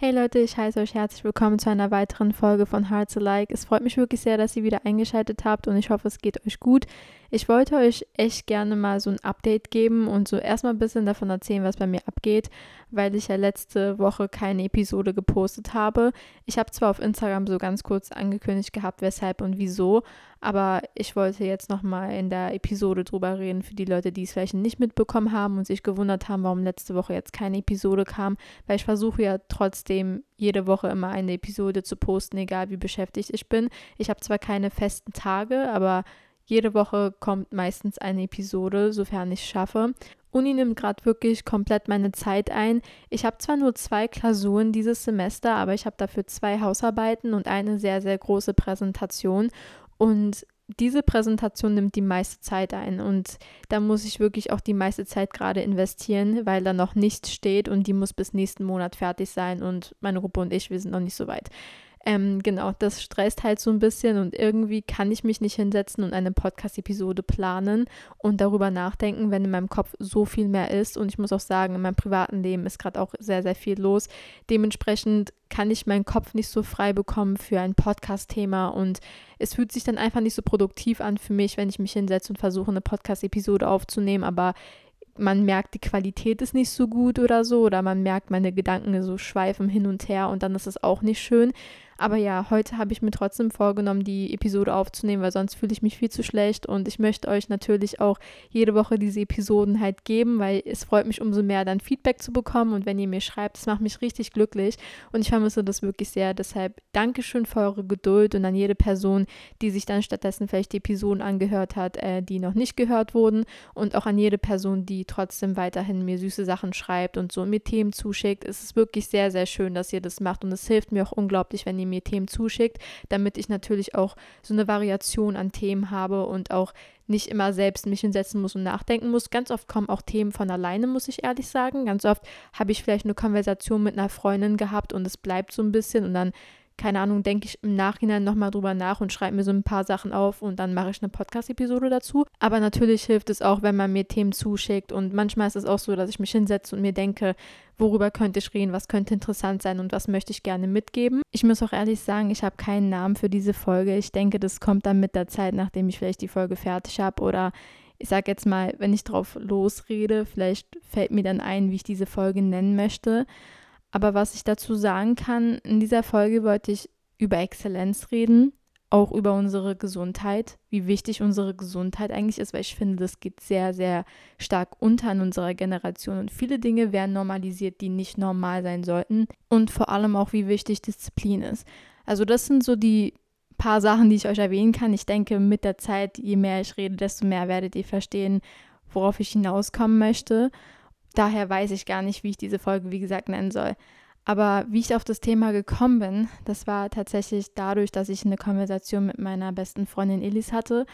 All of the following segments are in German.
Hey Leute, ich heiße euch herzlich willkommen zu einer weiteren Folge von Hearts Alike. Es freut mich wirklich sehr, dass ihr wieder eingeschaltet habt und ich hoffe, es geht euch gut. Ich wollte euch echt gerne mal so ein Update geben und so erstmal ein bisschen davon erzählen, was bei mir abgeht, weil ich ja letzte Woche keine Episode gepostet habe. Ich habe zwar auf Instagram so ganz kurz angekündigt gehabt, weshalb und wieso, aber ich wollte jetzt nochmal in der Episode drüber reden für die Leute, die es vielleicht nicht mitbekommen haben und sich gewundert haben, warum letzte Woche jetzt keine Episode kam, weil ich versuche ja trotzdem jede Woche immer eine Episode zu posten, egal wie beschäftigt ich bin. Ich habe zwar keine festen Tage, aber jede Woche kommt meistens eine Episode, sofern ich es schaffe. Uni nimmt gerade wirklich komplett meine Zeit ein. Ich habe zwar nur zwei Klausuren dieses Semester, aber ich habe dafür zwei Hausarbeiten und eine sehr, sehr große Präsentation. Und diese Präsentation nimmt die meiste Zeit ein und da muss ich wirklich auch die meiste Zeit gerade investieren, weil da noch nichts steht und die muss bis nächsten Monat fertig sein und meine Gruppe und ich, wir sind noch nicht so weit. Ähm, genau, das stresst halt so ein bisschen und irgendwie kann ich mich nicht hinsetzen und eine Podcast-Episode planen und darüber nachdenken, wenn in meinem Kopf so viel mehr ist. Und ich muss auch sagen, in meinem privaten Leben ist gerade auch sehr, sehr viel los. Dementsprechend kann ich meinen Kopf nicht so frei bekommen für ein Podcast-Thema und es fühlt sich dann einfach nicht so produktiv an für mich, wenn ich mich hinsetze und versuche, eine Podcast-Episode aufzunehmen, aber man merkt, die Qualität ist nicht so gut oder so, oder man merkt, meine Gedanken so schweifen hin und her und dann ist es auch nicht schön. Aber ja, heute habe ich mir trotzdem vorgenommen, die Episode aufzunehmen, weil sonst fühle ich mich viel zu schlecht. Und ich möchte euch natürlich auch jede Woche diese Episoden halt geben, weil es freut mich umso mehr, dann Feedback zu bekommen. Und wenn ihr mir schreibt, das macht mich richtig glücklich. Und ich vermisse das wirklich sehr. Deshalb Dankeschön für eure Geduld und an jede Person, die sich dann stattdessen vielleicht die Episoden angehört hat, äh, die noch nicht gehört wurden. Und auch an jede Person, die trotzdem weiterhin mir süße Sachen schreibt und so mir Themen zuschickt. Es ist wirklich sehr, sehr schön, dass ihr das macht. Und es hilft mir auch unglaublich, wenn ihr mir Themen zuschickt, damit ich natürlich auch so eine Variation an Themen habe und auch nicht immer selbst mich hinsetzen muss und nachdenken muss. Ganz oft kommen auch Themen von alleine, muss ich ehrlich sagen. Ganz oft habe ich vielleicht eine Konversation mit einer Freundin gehabt und es bleibt so ein bisschen und dann keine Ahnung, denke ich im Nachhinein nochmal drüber nach und schreibe mir so ein paar Sachen auf und dann mache ich eine Podcast-Episode dazu. Aber natürlich hilft es auch, wenn man mir Themen zuschickt und manchmal ist es auch so, dass ich mich hinsetze und mir denke, worüber könnte ich reden, was könnte interessant sein und was möchte ich gerne mitgeben. Ich muss auch ehrlich sagen, ich habe keinen Namen für diese Folge. Ich denke, das kommt dann mit der Zeit, nachdem ich vielleicht die Folge fertig habe oder ich sage jetzt mal, wenn ich drauf losrede, vielleicht fällt mir dann ein, wie ich diese Folge nennen möchte. Aber was ich dazu sagen kann, in dieser Folge wollte ich über Exzellenz reden, auch über unsere Gesundheit, wie wichtig unsere Gesundheit eigentlich ist, weil ich finde, das geht sehr, sehr stark unter in unserer Generation und viele Dinge werden normalisiert, die nicht normal sein sollten und vor allem auch, wie wichtig Disziplin ist. Also das sind so die paar Sachen, die ich euch erwähnen kann. Ich denke, mit der Zeit, je mehr ich rede, desto mehr werdet ihr verstehen, worauf ich hinauskommen möchte. Daher weiß ich gar nicht, wie ich diese Folge, wie gesagt, nennen soll. Aber wie ich auf das Thema gekommen bin, das war tatsächlich dadurch, dass ich eine Konversation mit meiner besten Freundin Elis hatte.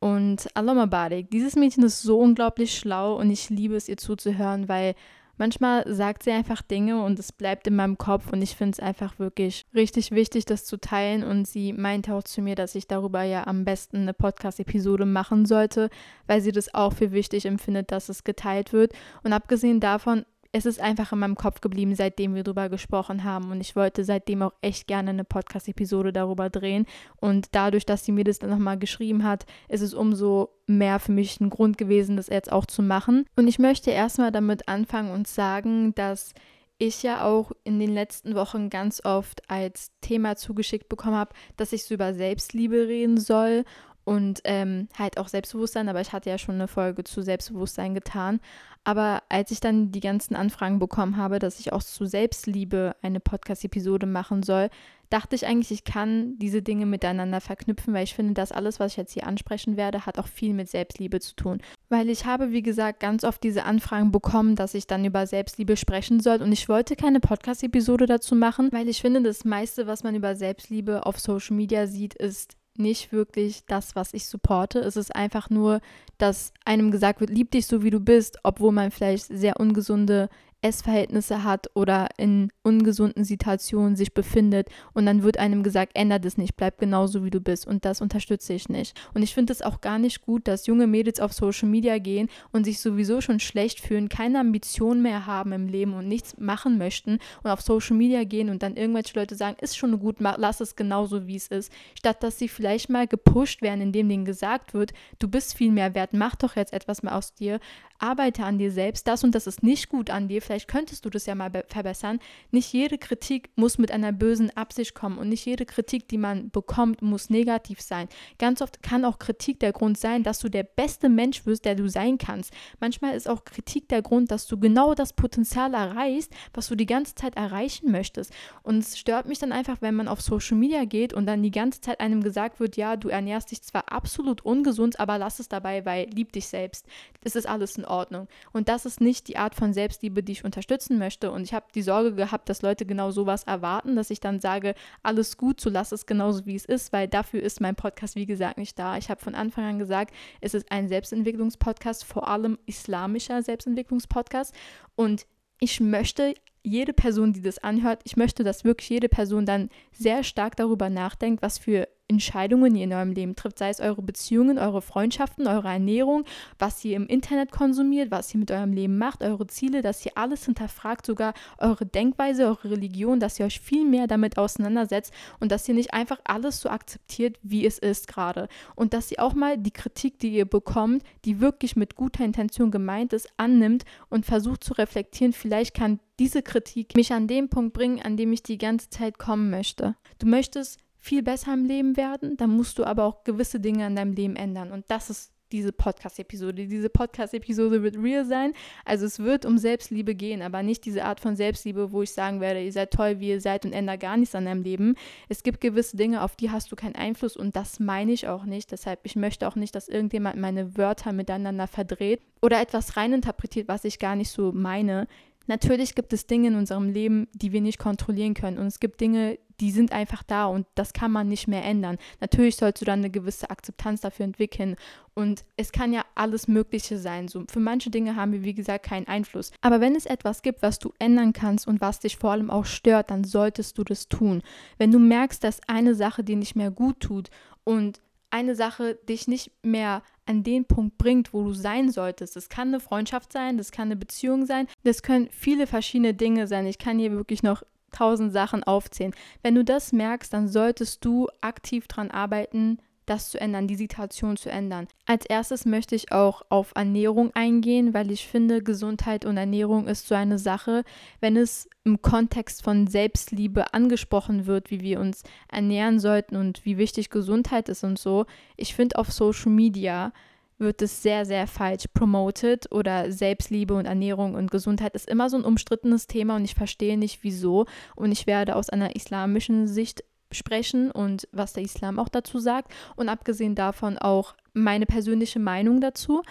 Und Aloma Badik, dieses Mädchen ist so unglaublich schlau und ich liebe es, ihr zuzuhören, weil manchmal sagt sie einfach Dinge und es bleibt in meinem Kopf und ich finde es einfach wirklich richtig wichtig, das zu teilen. Und sie meinte auch zu mir, dass ich darüber ja am besten eine Podcast-Episode machen sollte, weil sie das auch für wichtig empfindet, dass es geteilt wird. Und abgesehen davon es ist einfach in meinem Kopf geblieben, seitdem wir darüber gesprochen haben. Und ich wollte seitdem auch echt gerne eine Podcast-Episode darüber drehen. Und dadurch, dass sie mir das dann nochmal geschrieben hat, ist es umso mehr für mich ein Grund gewesen, das jetzt auch zu machen. Und ich möchte erstmal damit anfangen und sagen, dass ich ja auch in den letzten Wochen ganz oft als Thema zugeschickt bekommen habe, dass ich so über Selbstliebe reden soll und ähm, halt auch Selbstbewusstsein, aber ich hatte ja schon eine Folge zu Selbstbewusstsein getan. Aber als ich dann die ganzen Anfragen bekommen habe, dass ich auch zu Selbstliebe eine Podcast-Episode machen soll, dachte ich eigentlich, ich kann diese Dinge miteinander verknüpfen, weil ich finde, dass alles, was ich jetzt hier ansprechen werde, hat auch viel mit Selbstliebe zu tun. Weil ich habe, wie gesagt, ganz oft diese Anfragen bekommen, dass ich dann über Selbstliebe sprechen soll. Und ich wollte keine Podcast-Episode dazu machen, weil ich finde, das meiste, was man über Selbstliebe auf Social Media sieht, ist nicht wirklich das, was ich supporte. Es ist einfach nur, dass einem gesagt wird, lieb dich so, wie du bist, obwohl man vielleicht sehr ungesunde Essverhältnisse hat oder in ungesunden Situationen sich befindet und dann wird einem gesagt, ändert es nicht, bleib genauso wie du bist. Und das unterstütze ich nicht. Und ich finde es auch gar nicht gut, dass junge Mädels auf Social Media gehen und sich sowieso schon schlecht fühlen, keine Ambitionen mehr haben im Leben und nichts machen möchten und auf Social Media gehen und dann irgendwelche Leute sagen, ist schon gut, lass es genauso wie es ist, statt dass sie vielleicht mal gepusht werden, indem denen gesagt wird, du bist viel mehr wert, mach doch jetzt etwas mehr aus dir, arbeite an dir selbst, das und das ist nicht gut an dir, vielleicht könntest du das ja mal verbessern. Nicht jede Kritik muss mit einer bösen Absicht kommen und nicht jede Kritik, die man bekommt, muss negativ sein. Ganz oft kann auch Kritik der Grund sein, dass du der beste Mensch wirst, der du sein kannst. Manchmal ist auch Kritik der Grund, dass du genau das Potenzial erreichst, was du die ganze Zeit erreichen möchtest. Und es stört mich dann einfach, wenn man auf Social Media geht und dann die ganze Zeit einem gesagt wird, ja, du ernährst dich zwar absolut ungesund, aber lass es dabei, weil lieb dich selbst. Das ist alles in Ordnung. Und das ist nicht die Art von Selbstliebe, die ich unterstützen möchte. Und ich habe die Sorge gehabt, dass Leute genau sowas erwarten, dass ich dann sage, alles gut, so lass es genauso, wie es ist, weil dafür ist mein Podcast, wie gesagt, nicht da. Ich habe von Anfang an gesagt, es ist ein Selbstentwicklungspodcast, vor allem islamischer Selbstentwicklungspodcast. Und ich möchte jede Person, die das anhört, ich möchte, dass wirklich jede Person dann sehr stark darüber nachdenkt, was für Entscheidungen ihr in eurem Leben trifft, sei es eure Beziehungen, eure Freundschaften, eure Ernährung, was ihr im Internet konsumiert, was ihr mit eurem Leben macht, eure Ziele, dass ihr alles hinterfragt, sogar eure Denkweise, eure Religion, dass ihr euch viel mehr damit auseinandersetzt und dass ihr nicht einfach alles so akzeptiert, wie es ist gerade. Und dass ihr auch mal die Kritik, die ihr bekommt, die wirklich mit guter Intention gemeint ist, annimmt und versucht zu reflektieren, vielleicht kann diese Kritik mich an den Punkt bringen, an dem ich die ganze Zeit kommen möchte. Du möchtest viel besser im Leben werden, dann musst du aber auch gewisse Dinge in deinem Leben ändern. Und das ist diese Podcast-Episode. Diese Podcast-Episode wird real sein. Also es wird um Selbstliebe gehen, aber nicht diese Art von Selbstliebe, wo ich sagen werde, ihr seid toll, wie ihr seid und ändert gar nichts an deinem Leben. Es gibt gewisse Dinge, auf die hast du keinen Einfluss und das meine ich auch nicht. Deshalb, ich möchte auch nicht, dass irgendjemand meine Wörter miteinander verdreht oder etwas reininterpretiert, was ich gar nicht so meine. Natürlich gibt es Dinge in unserem Leben, die wir nicht kontrollieren können. Und es gibt Dinge, die sind einfach da und das kann man nicht mehr ändern. Natürlich sollst du dann eine gewisse Akzeptanz dafür entwickeln. Und es kann ja alles Mögliche sein. So, für manche Dinge haben wir, wie gesagt, keinen Einfluss. Aber wenn es etwas gibt, was du ändern kannst und was dich vor allem auch stört, dann solltest du das tun. Wenn du merkst, dass eine Sache dir nicht mehr gut tut und eine Sache dich nicht mehr an den Punkt bringt, wo du sein solltest. Das kann eine Freundschaft sein, das kann eine Beziehung sein, das können viele verschiedene Dinge sein. Ich kann hier wirklich noch tausend Sachen aufzählen. Wenn du das merkst, dann solltest du aktiv daran arbeiten, das zu ändern, die Situation zu ändern. Als erstes möchte ich auch auf Ernährung eingehen, weil ich finde, Gesundheit und Ernährung ist so eine Sache, wenn es im Kontext von Selbstliebe angesprochen wird, wie wir uns ernähren sollten und wie wichtig Gesundheit ist und so. Ich finde auf Social Media wird es sehr, sehr falsch promoted oder Selbstliebe und Ernährung und Gesundheit ist immer so ein umstrittenes Thema und ich verstehe nicht wieso und ich werde aus einer islamischen Sicht sprechen und was der Islam auch dazu sagt und abgesehen davon auch meine persönliche Meinung dazu.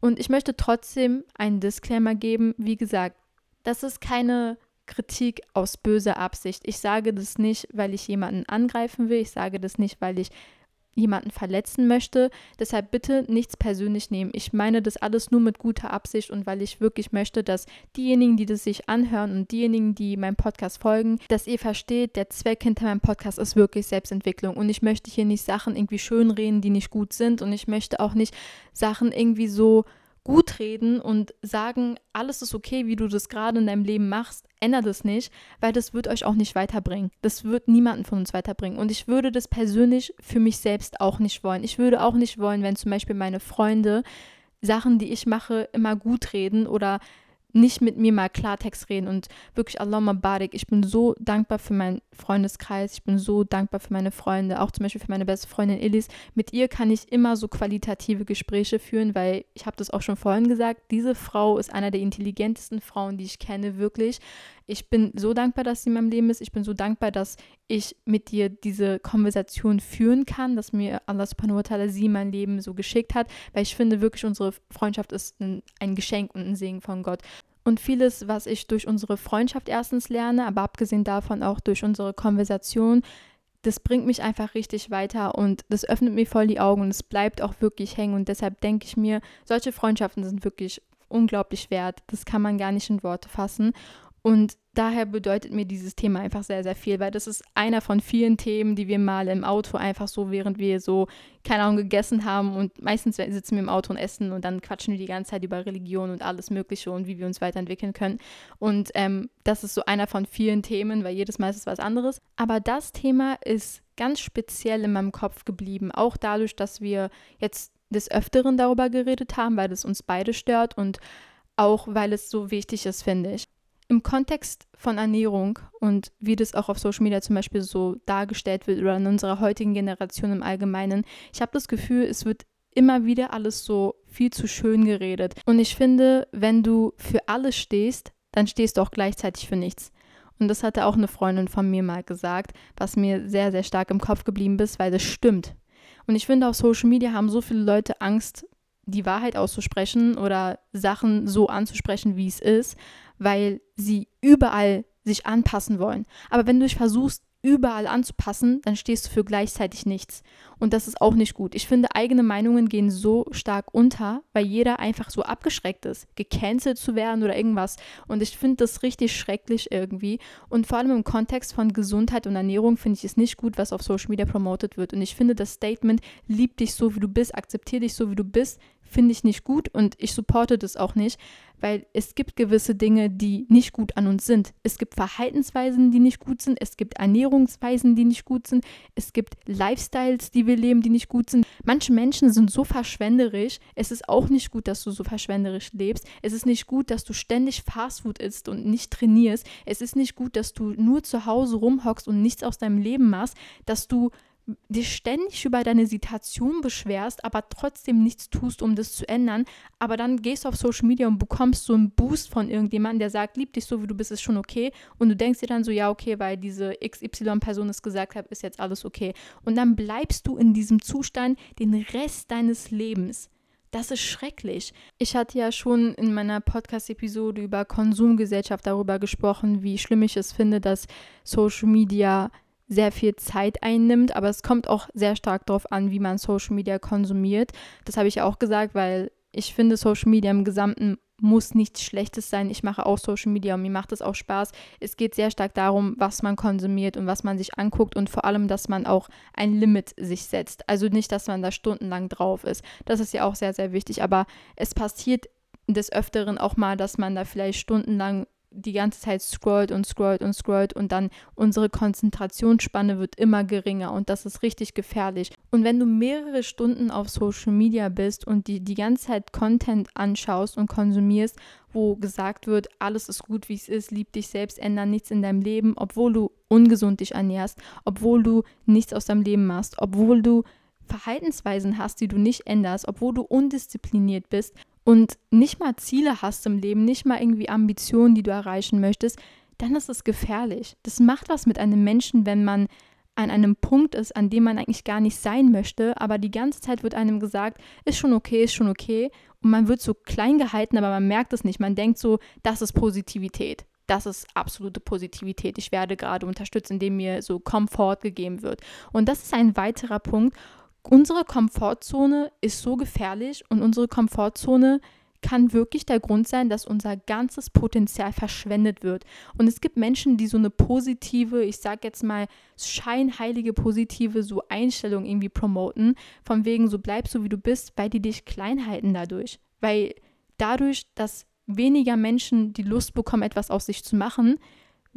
Und ich möchte trotzdem einen Disclaimer geben. Wie gesagt, das ist keine Kritik aus böser Absicht. Ich sage das nicht, weil ich jemanden angreifen will. Ich sage das nicht, weil ich jemanden verletzen möchte. Deshalb bitte nichts persönlich nehmen. Ich meine das alles nur mit guter Absicht und weil ich wirklich möchte, dass diejenigen, die das sich anhören und diejenigen, die meinem Podcast folgen, dass ihr versteht, der Zweck hinter meinem Podcast ist wirklich Selbstentwicklung und ich möchte hier nicht Sachen irgendwie schönreden, die nicht gut sind und ich möchte auch nicht Sachen irgendwie so gut reden und sagen, alles ist okay, wie du das gerade in deinem Leben machst, ändert es nicht, weil das wird euch auch nicht weiterbringen. Das wird niemanden von uns weiterbringen. Und ich würde das persönlich für mich selbst auch nicht wollen. Ich würde auch nicht wollen, wenn zum Beispiel meine Freunde Sachen, die ich mache, immer gut reden oder nicht mit mir mal Klartext reden und wirklich Allahumma barik. Ich bin so dankbar für meinen Freundeskreis, ich bin so dankbar für meine Freunde, auch zum Beispiel für meine beste Freundin Elis. Mit ihr kann ich immer so qualitative Gespräche führen, weil ich habe das auch schon vorhin gesagt, diese Frau ist einer der intelligentesten Frauen, die ich kenne, wirklich. Ich bin so dankbar, dass sie in meinem Leben ist. Ich bin so dankbar, dass ich mit dir diese Konversation führen kann, dass mir Allah subhanahu wa ta'ala sie mein Leben so geschickt hat, weil ich finde wirklich, unsere Freundschaft ist ein, ein Geschenk und ein Segen von Gott. Und vieles, was ich durch unsere Freundschaft erstens lerne, aber abgesehen davon auch durch unsere Konversation, das bringt mich einfach richtig weiter und das öffnet mir voll die Augen und es bleibt auch wirklich hängen. Und deshalb denke ich mir, solche Freundschaften sind wirklich unglaublich wert. Das kann man gar nicht in Worte fassen. Und daher bedeutet mir dieses Thema einfach sehr, sehr viel, weil das ist einer von vielen Themen, die wir mal im Auto einfach so, während wir so, keine Ahnung, gegessen haben und meistens sitzen wir im Auto und essen und dann quatschen wir die ganze Zeit über Religion und alles Mögliche und wie wir uns weiterentwickeln können. Und ähm, das ist so einer von vielen Themen, weil jedes Mal ist es was anderes. Aber das Thema ist ganz speziell in meinem Kopf geblieben, auch dadurch, dass wir jetzt des Öfteren darüber geredet haben, weil es uns beide stört und auch weil es so wichtig ist, finde ich im Kontext von Ernährung und wie das auch auf Social Media zum Beispiel so dargestellt wird oder in unserer heutigen Generation im Allgemeinen, ich habe das Gefühl, es wird immer wieder alles so viel zu schön geredet. Und ich finde, wenn du für alles stehst, dann stehst du auch gleichzeitig für nichts. Und das hatte auch eine Freundin von mir mal gesagt, was mir sehr, sehr stark im Kopf geblieben ist, weil das stimmt. Und ich finde, auf Social Media haben so viele Leute Angst, die Wahrheit auszusprechen oder Sachen so anzusprechen, wie es ist weil sie überall sich anpassen wollen. Aber wenn du dich versuchst, überall anzupassen, dann stehst du für gleichzeitig nichts. Und das ist auch nicht gut. Ich finde, eigene Meinungen gehen so stark unter, weil jeder einfach so abgeschreckt ist, gecancelt zu werden oder irgendwas. Und ich finde das richtig schrecklich irgendwie. Und vor allem im Kontext von Gesundheit und Ernährung finde ich es nicht gut, was auf Social Media promotet wird. Und ich finde das Statement, lieb dich so, wie du bist, akzeptiere dich so, wie du bist, finde ich nicht gut und ich supporte das auch nicht, weil es gibt gewisse Dinge, die nicht gut an uns sind. Es gibt Verhaltensweisen, die nicht gut sind, es gibt Ernährungsweisen, die nicht gut sind, es gibt Lifestyles, die wir leben, die nicht gut sind. Manche Menschen sind so verschwenderisch, es ist auch nicht gut, dass du so verschwenderisch lebst. Es ist nicht gut, dass du ständig Fastfood isst und nicht trainierst. Es ist nicht gut, dass du nur zu Hause rumhockst und nichts aus deinem Leben machst, dass du dich ständig über deine Situation beschwerst, aber trotzdem nichts tust, um das zu ändern, aber dann gehst du auf Social Media und bekommst so einen Boost von irgendjemandem, der sagt, lieb dich so, wie du bist, ist schon okay. Und du denkst dir dann so, ja, okay, weil diese XY-Person es gesagt hat, ist jetzt alles okay. Und dann bleibst du in diesem Zustand den Rest deines Lebens. Das ist schrecklich. Ich hatte ja schon in meiner Podcast-Episode über Konsumgesellschaft darüber gesprochen, wie schlimm ich es finde, dass Social Media sehr viel Zeit einnimmt, aber es kommt auch sehr stark darauf an, wie man Social Media konsumiert. Das habe ich auch gesagt, weil ich finde, Social Media im Gesamten muss nichts Schlechtes sein. Ich mache auch Social Media und mir macht es auch Spaß. Es geht sehr stark darum, was man konsumiert und was man sich anguckt und vor allem, dass man auch ein Limit sich setzt. Also nicht, dass man da stundenlang drauf ist. Das ist ja auch sehr, sehr wichtig. Aber es passiert des Öfteren auch mal, dass man da vielleicht stundenlang die ganze Zeit scrollt und scrollt und scrollt und dann unsere Konzentrationsspanne wird immer geringer und das ist richtig gefährlich. Und wenn du mehrere Stunden auf Social Media bist und die die ganze Zeit Content anschaust und konsumierst, wo gesagt wird, alles ist gut, wie es ist, lieb dich selbst, ändern nichts in deinem Leben, obwohl du ungesund dich ernährst, obwohl du nichts aus deinem Leben machst, obwohl du Verhaltensweisen hast, die du nicht änderst, obwohl du undiszipliniert bist und nicht mal Ziele hast im Leben, nicht mal irgendwie Ambitionen, die du erreichen möchtest, dann ist es gefährlich. Das macht was mit einem Menschen, wenn man an einem Punkt ist, an dem man eigentlich gar nicht sein möchte, aber die ganze Zeit wird einem gesagt, ist schon okay, ist schon okay. Und man wird so klein gehalten, aber man merkt es nicht. Man denkt so, das ist Positivität. Das ist absolute Positivität. Ich werde gerade unterstützt, indem mir so Komfort gegeben wird. Und das ist ein weiterer Punkt, unsere Komfortzone ist so gefährlich und unsere Komfortzone kann wirklich der Grund sein, dass unser ganzes Potenzial verschwendet wird. Und es gibt Menschen, die so eine positive, ich sag jetzt mal scheinheilige positive so Einstellung irgendwie promoten, von wegen so bleib so wie du bist, weil die dich klein halten dadurch, weil dadurch, dass weniger Menschen die Lust bekommen, etwas aus sich zu machen,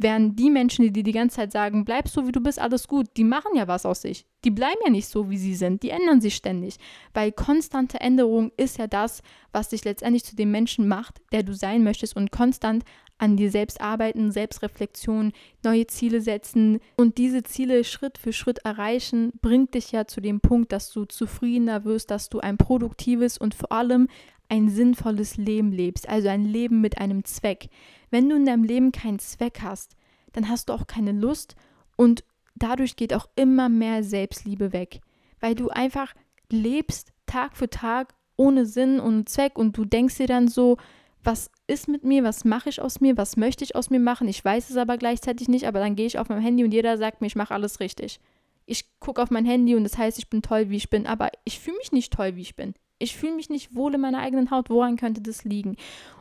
Während die Menschen, die dir die ganze Zeit sagen, bleib so wie du bist, alles gut, die machen ja was aus sich. Die bleiben ja nicht so, wie sie sind. Die ändern sich ständig. Weil konstante Änderung ist ja das, was dich letztendlich zu dem Menschen macht, der du sein möchtest und konstant an dir selbst arbeiten, Selbstreflexion, neue Ziele setzen und diese Ziele Schritt für Schritt erreichen, bringt dich ja zu dem Punkt, dass du zufriedener wirst, dass du ein produktives und vor allem ein sinnvolles Leben lebst, also ein Leben mit einem Zweck. Wenn du in deinem Leben keinen Zweck hast, dann hast du auch keine Lust und dadurch geht auch immer mehr Selbstliebe weg, weil du einfach lebst Tag für Tag ohne Sinn und Zweck und du denkst dir dann so, was ist mit mir, was mache ich aus mir, was möchte ich aus mir machen, ich weiß es aber gleichzeitig nicht, aber dann gehe ich auf mein Handy und jeder sagt mir, ich mache alles richtig. Ich gucke auf mein Handy und das heißt, ich bin toll, wie ich bin, aber ich fühle mich nicht toll, wie ich bin. Ich fühle mich nicht wohl in meiner eigenen Haut. Woran könnte das liegen?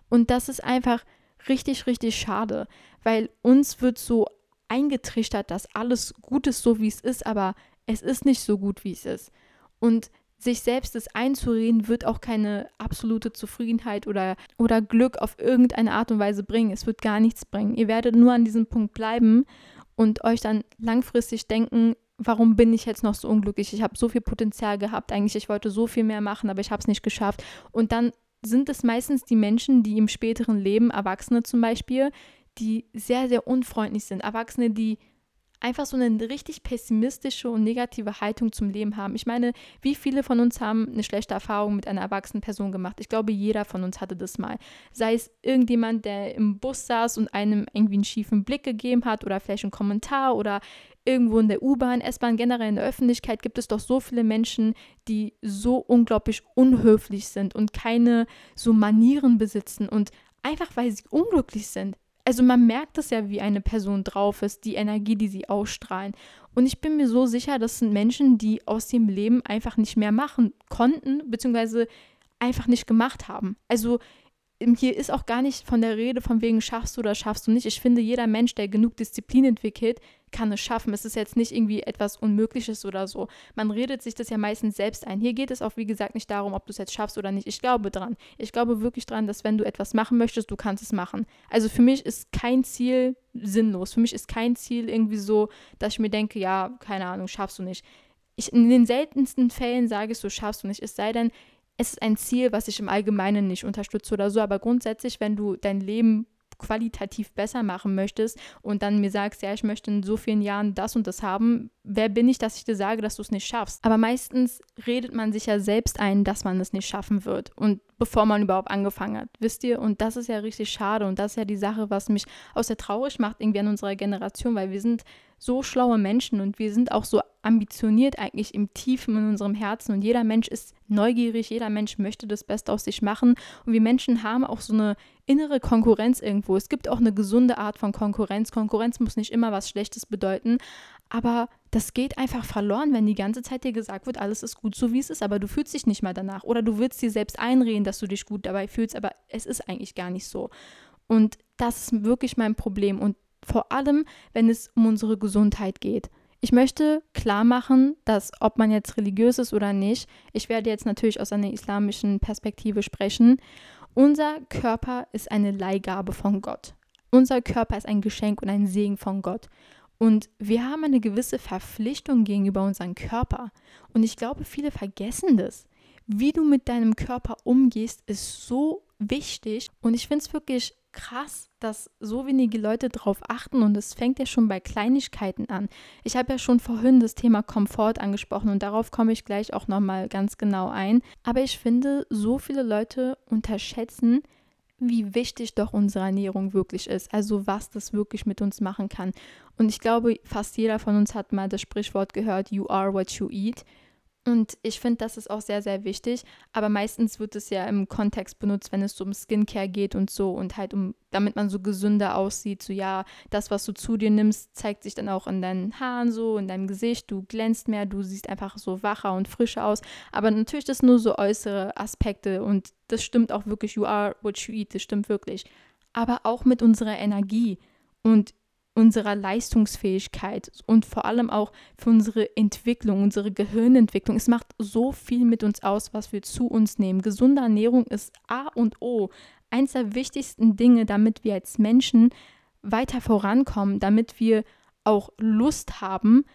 Und das ist einfach richtig, richtig schade, weil uns wird so eingetrichtert, dass alles gut ist, so wie es ist, aber es ist nicht so gut, wie es ist. Und sich selbst das einzureden, wird auch keine absolute Zufriedenheit oder, oder Glück auf irgendeine Art und Weise bringen. Es wird gar nichts bringen. Ihr werdet nur an diesem Punkt bleiben und euch dann langfristig denken, warum bin ich jetzt noch so unglücklich? Ich habe so viel Potenzial gehabt, eigentlich ich wollte so viel mehr machen, aber ich habe es nicht geschafft. Und dann sind es meistens die Menschen, die im späteren Leben, Erwachsene zum Beispiel, die sehr, sehr unfreundlich sind. Erwachsene, die einfach so eine richtig pessimistische und negative Haltung zum Leben haben. Ich meine, wie viele von uns haben eine schlechte Erfahrung mit einer erwachsenen Person gemacht? Ich glaube, jeder von uns hatte das mal. Sei es irgendjemand, der im Bus saß und einem irgendwie einen schiefen Blick gegeben hat oder vielleicht einen Kommentar oder irgendwo in der U-Bahn, S-Bahn, generell in der Öffentlichkeit gibt es doch so viele Menschen, die so unglaublich unhöflich sind und keine so Manieren besitzen und einfach weil sie unglücklich sind also man merkt es ja, wie eine Person drauf ist, die Energie, die sie ausstrahlen. Und ich bin mir so sicher, das sind Menschen, die aus dem Leben einfach nicht mehr machen konnten, beziehungsweise einfach nicht gemacht haben. Also hier ist auch gar nicht von der Rede von wegen schaffst du oder schaffst du nicht. Ich finde, jeder Mensch, der genug Disziplin entwickelt, kann es schaffen. Es ist jetzt nicht irgendwie etwas Unmögliches oder so. Man redet sich das ja meistens selbst ein. Hier geht es auch, wie gesagt, nicht darum, ob du es jetzt schaffst oder nicht. Ich glaube dran. Ich glaube wirklich dran, dass wenn du etwas machen möchtest, du kannst es machen. Also für mich ist kein Ziel sinnlos. Für mich ist kein Ziel irgendwie so, dass ich mir denke, ja, keine Ahnung, schaffst du nicht. Ich, in den seltensten Fällen sage ich so, schaffst du nicht. Es sei denn, es ist ein Ziel, was ich im Allgemeinen nicht unterstütze oder so. Aber grundsätzlich, wenn du dein Leben qualitativ besser machen möchtest und dann mir sagst, ja, ich möchte in so vielen Jahren das und das haben, wer bin ich, dass ich dir sage, dass du es nicht schaffst? Aber meistens redet man sich ja selbst ein, dass man es nicht schaffen wird und bevor man überhaupt angefangen hat, wisst ihr? Und das ist ja richtig schade und das ist ja die Sache, was mich auch sehr traurig macht irgendwie an unserer Generation, weil wir sind so schlaue Menschen und wir sind auch so ambitioniert eigentlich im Tiefen in unserem Herzen und jeder Mensch ist neugierig, jeder Mensch möchte das Beste aus sich machen und wir Menschen haben auch so eine innere Konkurrenz irgendwo. Es gibt auch eine gesunde Art von Konkurrenz. Konkurrenz muss nicht immer was Schlechtes bedeuten, aber das geht einfach verloren, wenn die ganze Zeit dir gesagt wird, alles ist gut so wie es ist, aber du fühlst dich nicht mal danach oder du willst dir selbst einreden, dass du dich gut dabei fühlst, aber es ist eigentlich gar nicht so. Und das ist wirklich mein Problem und vor allem, wenn es um unsere Gesundheit geht. Ich möchte klar machen, dass ob man jetzt religiös ist oder nicht, ich werde jetzt natürlich aus einer islamischen Perspektive sprechen, unser Körper ist eine Leihgabe von Gott. Unser Körper ist ein Geschenk und ein Segen von Gott. Und wir haben eine gewisse Verpflichtung gegenüber unserem Körper. Und ich glaube, viele vergessen das. Wie du mit deinem Körper umgehst, ist so wichtig. Und ich finde es wirklich krass, dass so wenige Leute darauf achten und es fängt ja schon bei Kleinigkeiten an. Ich habe ja schon vorhin das Thema Komfort angesprochen und darauf komme ich gleich auch nochmal ganz genau ein. Aber ich finde, so viele Leute unterschätzen, wie wichtig doch unsere Ernährung wirklich ist, also was das wirklich mit uns machen kann. Und ich glaube, fast jeder von uns hat mal das Sprichwort gehört, you are what you eat. Und ich finde, das ist auch sehr, sehr wichtig. Aber meistens wird es ja im Kontext benutzt, wenn es um Skincare geht und so und halt um, damit man so gesünder aussieht. So, ja, das, was du zu dir nimmst, zeigt sich dann auch in deinen Haaren so, in deinem Gesicht. Du glänzt mehr, du siehst einfach so wacher und frischer aus. Aber natürlich, das nur so äußere Aspekte und das stimmt auch wirklich. You are what you eat, das stimmt wirklich. Aber auch mit unserer Energie. Und unserer Leistungsfähigkeit und vor allem auch für unsere Entwicklung, unsere Gehirnentwicklung. Es macht so viel mit uns aus, was wir zu uns nehmen. Gesunde Ernährung ist A und O. Eins der wichtigsten Dinge, damit wir als Menschen weiter vorankommen, damit wir auch Lust haben,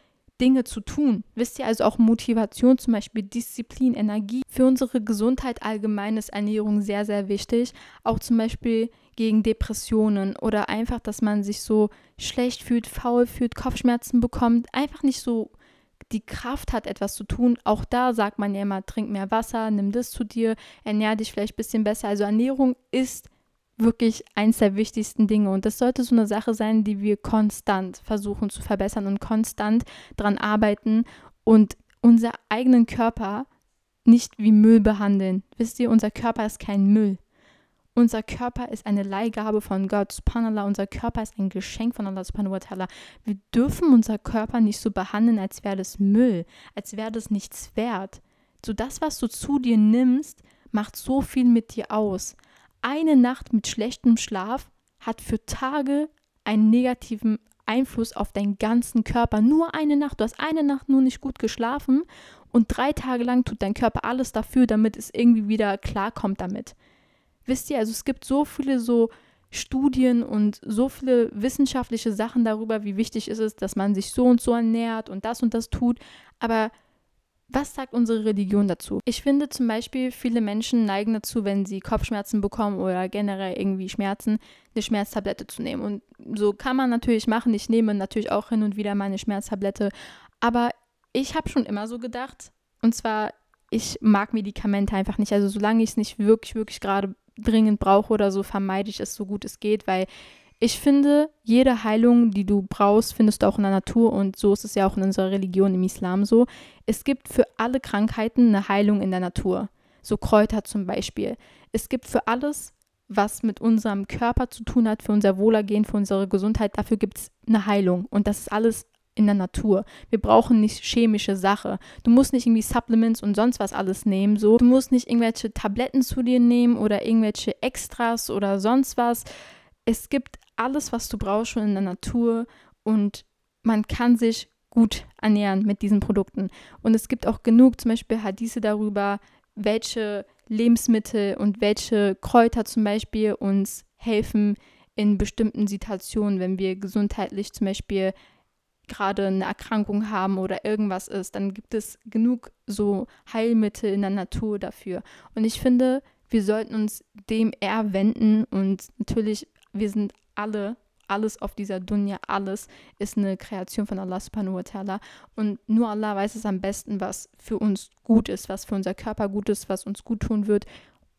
Dinge zu tun. Wisst ihr also auch Motivation, zum Beispiel Disziplin, Energie. Für unsere Gesundheit allgemein ist Ernährung sehr, sehr wichtig. Auch zum Beispiel gegen Depressionen oder einfach, dass man sich so schlecht fühlt, faul fühlt, Kopfschmerzen bekommt, einfach nicht so die Kraft hat, etwas zu tun. Auch da sagt man ja immer, trink mehr Wasser, nimm das zu dir, ernähr dich vielleicht ein bisschen besser. Also Ernährung ist wirklich eins der wichtigsten Dinge. Und das sollte so eine Sache sein, die wir konstant versuchen zu verbessern und konstant daran arbeiten und unser eigenen Körper nicht wie Müll behandeln. Wisst ihr, unser Körper ist kein Müll. Unser Körper ist eine Leihgabe von Gott, subhanallah. Unser Körper ist ein Geschenk von Allah, subhanahu wa ta'ala. Wir dürfen unser Körper nicht so behandeln, als wäre das Müll, als wäre das nichts wert. So das, was du zu dir nimmst, macht so viel mit dir aus. Eine Nacht mit schlechtem Schlaf hat für Tage einen negativen Einfluss auf deinen ganzen Körper. Nur eine Nacht. Du hast eine Nacht nur nicht gut geschlafen und drei Tage lang tut dein Körper alles dafür, damit es irgendwie wieder klarkommt damit. Wisst ihr, also es gibt so viele so Studien und so viele wissenschaftliche Sachen darüber, wie wichtig ist es, dass man sich so und so ernährt und das und das tut. Aber was sagt unsere Religion dazu? Ich finde zum Beispiel, viele Menschen neigen dazu, wenn sie Kopfschmerzen bekommen oder generell irgendwie Schmerzen, eine Schmerztablette zu nehmen. Und so kann man natürlich machen. Ich nehme natürlich auch hin und wieder meine Schmerztablette. Aber ich habe schon immer so gedacht. Und zwar, ich mag Medikamente einfach nicht. Also solange ich es nicht wirklich, wirklich gerade dringend brauche oder so, vermeide ich es so gut es geht, weil ich finde, jede Heilung, die du brauchst, findest du auch in der Natur und so ist es ja auch in unserer Religion im Islam so. Es gibt für alle Krankheiten eine Heilung in der Natur. So Kräuter zum Beispiel. Es gibt für alles, was mit unserem Körper zu tun hat, für unser Wohlergehen, für unsere Gesundheit, dafür gibt es eine Heilung. Und das ist alles in der Natur. Wir brauchen nicht chemische Sache. Du musst nicht irgendwie Supplements und sonst was alles nehmen. So. Du musst nicht irgendwelche Tabletten zu dir nehmen oder irgendwelche Extras oder sonst was. Es gibt alles, was du brauchst, schon in der Natur und man kann sich gut ernähren mit diesen Produkten. Und es gibt auch genug, zum Beispiel Hadithe darüber, welche Lebensmittel und welche Kräuter zum Beispiel uns helfen in bestimmten Situationen, wenn wir gesundheitlich zum Beispiel gerade eine Erkrankung haben oder irgendwas ist, dann gibt es genug so Heilmittel in der Natur dafür. Und ich finde, wir sollten uns dem eher wenden und natürlich, wir sind alle, alles auf dieser Dunya, alles ist eine Kreation von Allah subhanahu wa ta'ala und nur Allah weiß es am besten, was für uns gut ist, was für unser Körper gut ist, was uns gut tun wird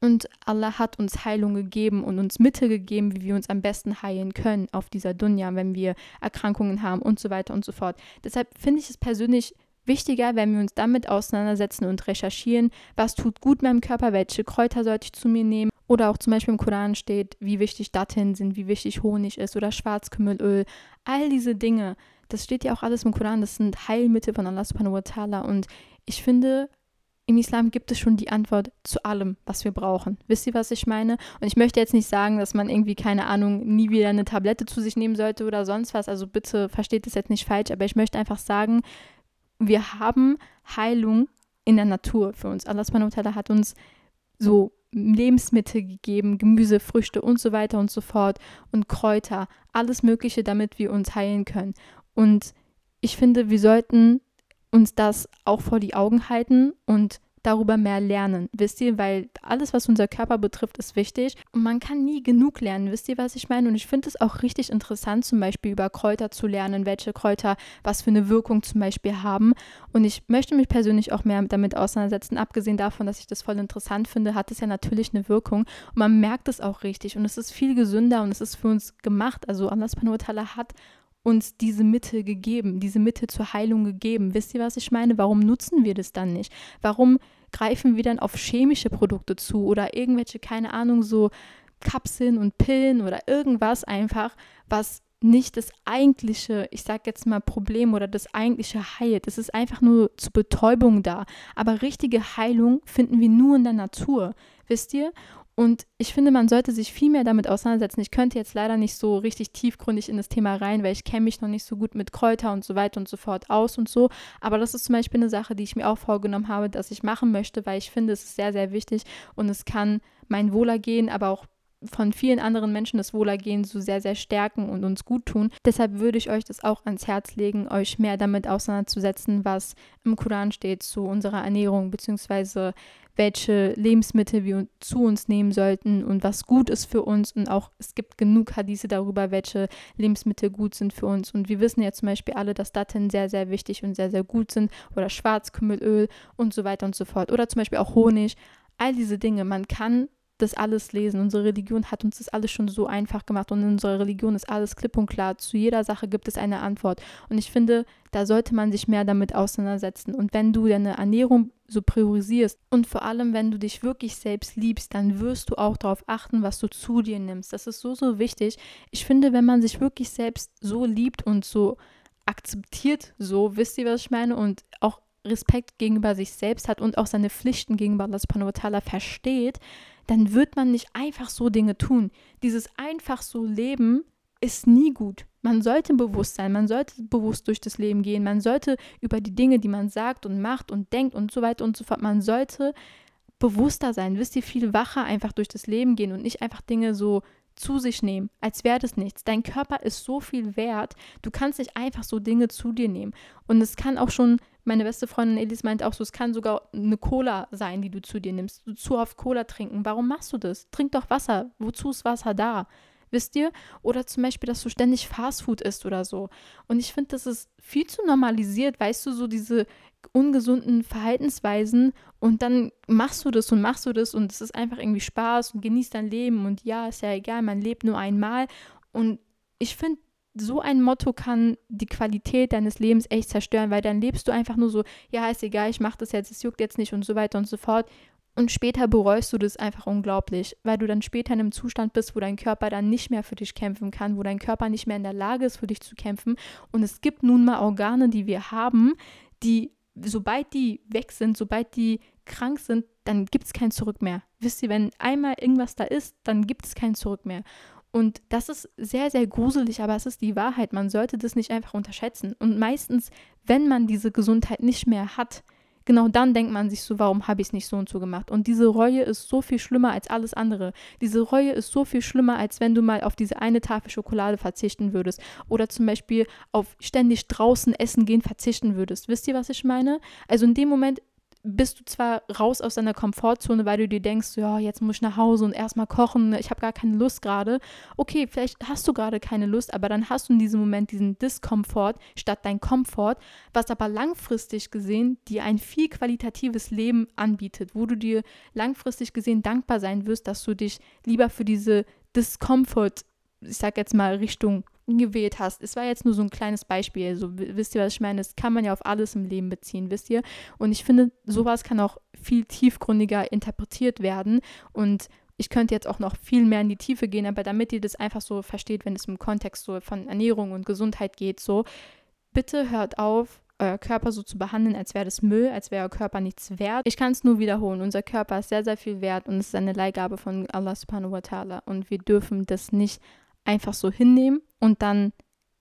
und Allah hat uns Heilung gegeben und uns Mittel gegeben, wie wir uns am besten heilen können auf dieser Dunja, wenn wir Erkrankungen haben und so weiter und so fort. Deshalb finde ich es persönlich wichtiger, wenn wir uns damit auseinandersetzen und recherchieren, was tut gut meinem Körper, welche Kräuter sollte ich zu mir nehmen. Oder auch zum Beispiel im Koran steht, wie wichtig Datteln sind, wie wichtig Honig ist oder Schwarzkümmelöl. All diese Dinge, das steht ja auch alles im Koran, das sind Heilmittel von Allah subhanahu wa ta'ala. Und ich finde, im Islam gibt es schon die Antwort zu allem, was wir brauchen. Wisst ihr, was ich meine? Und ich möchte jetzt nicht sagen, dass man irgendwie, keine Ahnung, nie wieder eine Tablette zu sich nehmen sollte oder sonst was. Also bitte versteht das jetzt nicht falsch, aber ich möchte einfach sagen, wir haben Heilung in der Natur für uns. Allah hat uns so Lebensmittel gegeben, Gemüse, Früchte und so weiter und so fort und Kräuter, alles Mögliche, damit wir uns heilen können. Und ich finde, wir sollten uns das auch vor die Augen halten und darüber mehr lernen, wisst ihr, weil alles, was unser Körper betrifft, ist wichtig und man kann nie genug lernen, wisst ihr, was ich meine? Und ich finde es auch richtig interessant, zum Beispiel über Kräuter zu lernen, welche Kräuter was für eine Wirkung zum Beispiel haben. Und ich möchte mich persönlich auch mehr damit auseinandersetzen, abgesehen davon, dass ich das voll interessant finde, hat es ja natürlich eine Wirkung und man merkt es auch richtig und es ist viel gesünder und es ist für uns gemacht. Also Allah hat uns diese Mittel gegeben, diese Mittel zur Heilung gegeben. Wisst ihr, was ich meine? Warum nutzen wir das dann nicht? Warum greifen wir dann auf chemische Produkte zu oder irgendwelche, keine Ahnung, so Kapseln und Pillen oder irgendwas einfach, was nicht das eigentliche, ich sag jetzt mal Problem oder das eigentliche heilt. Es ist einfach nur zur Betäubung da. Aber richtige Heilung finden wir nur in der Natur, wisst ihr? Und ich finde, man sollte sich viel mehr damit auseinandersetzen. Ich könnte jetzt leider nicht so richtig tiefgründig in das Thema rein, weil ich kenne mich noch nicht so gut mit Kräuter und so weiter und so fort aus und so. Aber das ist zum Beispiel eine Sache, die ich mir auch vorgenommen habe, dass ich machen möchte, weil ich finde, es ist sehr, sehr wichtig und es kann mein Wohlergehen, aber auch von vielen anderen Menschen das Wohlergehen so sehr, sehr stärken und uns gut tun. Deshalb würde ich euch das auch ans Herz legen, euch mehr damit auseinanderzusetzen, was im Koran steht zu unserer Ernährung, beziehungsweise welche Lebensmittel wir zu uns nehmen sollten und was gut ist für uns. Und auch es gibt genug Hadithe darüber, welche Lebensmittel gut sind für uns. Und wir wissen ja zum Beispiel alle, dass Datteln sehr, sehr wichtig und sehr, sehr gut sind. Oder Schwarzkümmelöl und so weiter und so fort. Oder zum Beispiel auch Honig. All diese Dinge. Man kann das alles lesen. Unsere Religion hat uns das alles schon so einfach gemacht und in unserer Religion ist alles klipp und klar. Zu jeder Sache gibt es eine Antwort. Und ich finde, da sollte man sich mehr damit auseinandersetzen. Und wenn du deine Ernährung so priorisierst und vor allem, wenn du dich wirklich selbst liebst, dann wirst du auch darauf achten, was du zu dir nimmst. Das ist so, so wichtig. Ich finde, wenn man sich wirklich selbst so liebt und so akzeptiert, so, wisst ihr, was ich meine? Und auch Respekt gegenüber sich selbst hat und auch seine Pflichten gegenüber Allah subhanahu wa ta'ala versteht, dann wird man nicht einfach so Dinge tun. Dieses einfach so Leben ist nie gut. Man sollte bewusst sein, man sollte bewusst durch das Leben gehen, man sollte über die Dinge, die man sagt und macht und denkt und so weiter und so fort, man sollte bewusster sein, wisst ihr, viel wacher einfach durch das Leben gehen und nicht einfach Dinge so zu sich nehmen, als wäre das nichts. Dein Körper ist so viel wert. Du kannst nicht einfach so Dinge zu dir nehmen. Und es kann auch schon, meine beste Freundin Elis meint auch so, es kann sogar eine Cola sein, die du zu dir nimmst. Du zu oft Cola trinken. Warum machst du das? Trink doch Wasser. Wozu ist Wasser da? wisst ihr? Oder zum Beispiel, dass du ständig Fastfood isst oder so. Und ich finde, das ist viel zu normalisiert, weißt du, so diese ungesunden Verhaltensweisen und dann machst du das und machst du das und es ist einfach irgendwie Spaß und genießt dein Leben und ja, ist ja egal, man lebt nur einmal. Und ich finde, so ein Motto kann die Qualität deines Lebens echt zerstören, weil dann lebst du einfach nur so, ja, ist egal, ich mache das jetzt, es juckt jetzt nicht und so weiter und so fort. Und später bereust du das einfach unglaublich, weil du dann später in einem Zustand bist, wo dein Körper dann nicht mehr für dich kämpfen kann, wo dein Körper nicht mehr in der Lage ist, für dich zu kämpfen. Und es gibt nun mal Organe, die wir haben, die, sobald die weg sind, sobald die krank sind, dann gibt es kein Zurück mehr. Wisst ihr, wenn einmal irgendwas da ist, dann gibt es kein Zurück mehr. Und das ist sehr, sehr gruselig, aber es ist die Wahrheit. Man sollte das nicht einfach unterschätzen. Und meistens, wenn man diese Gesundheit nicht mehr hat, genau dann denkt man sich so, warum habe ich es nicht so und so gemacht? Und diese Reue ist so viel schlimmer als alles andere. Diese Reue ist so viel schlimmer, als wenn du mal auf diese eine Tafel Schokolade verzichten würdest oder zum Beispiel auf ständig draußen essen gehen verzichten würdest. Wisst ihr, was ich meine? Also in dem Moment bist du zwar raus aus deiner Komfortzone, weil du dir denkst, ja, jetzt muss ich nach Hause und erstmal kochen, ich habe gar keine Lust gerade. Okay, vielleicht hast du gerade keine Lust, aber dann hast du in diesem Moment diesen Diskomfort statt dein Komfort, was aber langfristig gesehen dir ein viel qualitatives Leben anbietet, wo du dir langfristig gesehen dankbar sein wirst, dass du dich lieber für diese Discomfort, ich sag jetzt mal Richtung gewählt hast. Es war jetzt nur so ein kleines Beispiel. Also, wisst ihr, was ich meine? Das kann man ja auf alles im Leben beziehen, wisst ihr? Und ich finde, sowas kann auch viel tiefgründiger interpretiert werden. Und ich könnte jetzt auch noch viel mehr in die Tiefe gehen, aber damit ihr das einfach so versteht, wenn es im Kontext so von Ernährung und Gesundheit geht, so, bitte hört auf, euer Körper so zu behandeln, als wäre das Müll, als wäre euer Körper nichts wert. Ich kann es nur wiederholen. Unser Körper ist sehr, sehr viel wert und es ist eine Leihgabe von Allah subhanahu wa ta'ala. Und wir dürfen das nicht einfach so hinnehmen und dann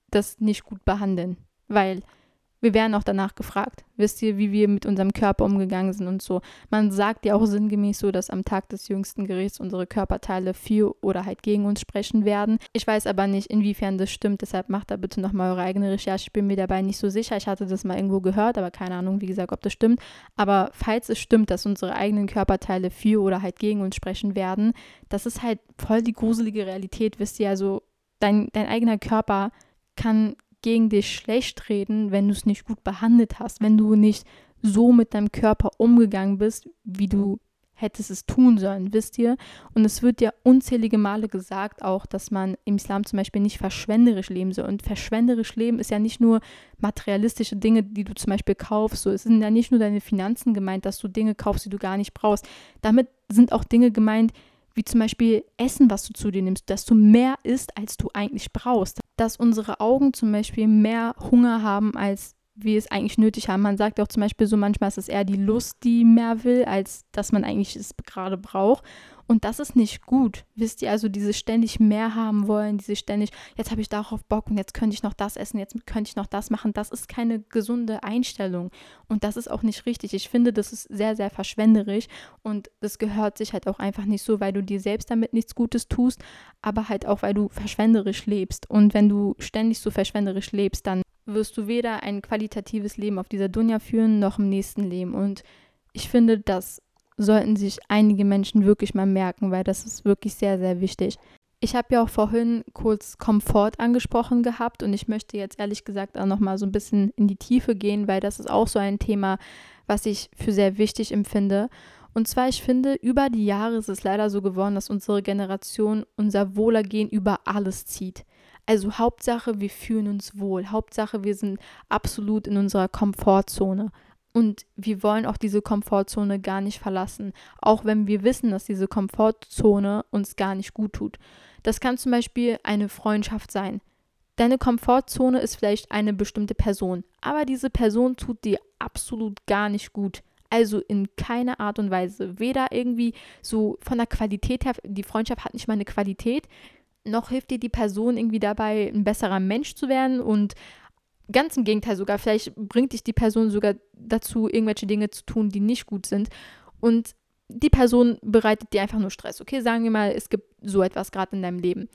das nicht gut behandeln. Weil wir werden auch danach gefragt. Wisst ihr, wie wir mit unserem Körper umgegangen sind und so. Man sagt ja auch sinngemäß so, dass am Tag des jüngsten Gerichts unsere Körperteile für oder halt gegen uns sprechen werden. Ich weiß aber nicht, inwiefern das stimmt, deshalb macht da bitte nochmal eure eigene Recherche. Ich bin mir dabei nicht so sicher. Ich hatte das mal irgendwo gehört, aber keine Ahnung, wie gesagt, ob das stimmt. Aber falls es stimmt, dass unsere eigenen Körperteile für oder halt gegen uns sprechen werden, das ist halt voll die gruselige Realität, wisst ihr. Also dein, dein eigener Körper kann gegen dich schlecht reden, wenn du es nicht gut behandelt hast, wenn du nicht so mit deinem Körper umgegangen bist, wie du hättest es tun sollen, wisst ihr? Und es wird ja unzählige Male gesagt auch, dass man im Islam zum Beispiel nicht verschwenderisch leben soll. Und verschwenderisch leben ist ja nicht nur materialistische Dinge, die du zum Beispiel kaufst. So, es sind ja nicht nur deine Finanzen gemeint, dass du Dinge kaufst, die du gar nicht brauchst. Damit sind auch Dinge gemeint, wie zum Beispiel Essen, was du zu dir nimmst, dass du mehr isst, als du eigentlich brauchst. Dass unsere Augen zum Beispiel mehr Hunger haben, als wir es eigentlich nötig haben. Man sagt auch zum Beispiel so, manchmal ist es eher die Lust, die mehr will, als dass man eigentlich es gerade braucht. Und das ist nicht gut. Wisst ihr, also diese ständig mehr haben wollen, diese ständig, jetzt habe ich darauf Bock und jetzt könnte ich noch das essen, jetzt könnte ich noch das machen, das ist keine gesunde Einstellung. Und das ist auch nicht richtig. Ich finde, das ist sehr, sehr verschwenderisch und das gehört sich halt auch einfach nicht so, weil du dir selbst damit nichts Gutes tust, aber halt auch, weil du verschwenderisch lebst. Und wenn du ständig so verschwenderisch lebst, dann wirst du weder ein qualitatives Leben auf dieser Dunja führen, noch im nächsten Leben. Und ich finde, dass sollten sich einige Menschen wirklich mal merken, weil das ist wirklich sehr, sehr wichtig. Ich habe ja auch vorhin kurz Komfort angesprochen gehabt und ich möchte jetzt ehrlich gesagt auch noch mal so ein bisschen in die Tiefe gehen, weil das ist auch so ein Thema, was ich für sehr wichtig empfinde. Und zwar, ich finde, über die Jahre ist es leider so geworden, dass unsere Generation unser Wohlergehen über alles zieht. Also Hauptsache, wir fühlen uns wohl. Hauptsache, wir sind absolut in unserer Komfortzone. Und wir wollen auch diese Komfortzone gar nicht verlassen, auch wenn wir wissen, dass diese Komfortzone uns gar nicht gut tut. Das kann zum Beispiel eine Freundschaft sein. Deine Komfortzone ist vielleicht eine bestimmte Person, aber diese Person tut dir absolut gar nicht gut. Also in keiner Art und Weise. Weder irgendwie so von der Qualität her, die Freundschaft hat nicht mal eine Qualität, noch hilft dir die Person irgendwie dabei, ein besserer Mensch zu werden und ganz im Gegenteil sogar, vielleicht bringt dich die Person sogar dazu, irgendwelche Dinge zu tun, die nicht gut sind. Und die Person bereitet dir einfach nur Stress. Okay, sagen wir mal, es gibt so etwas gerade in deinem Leben.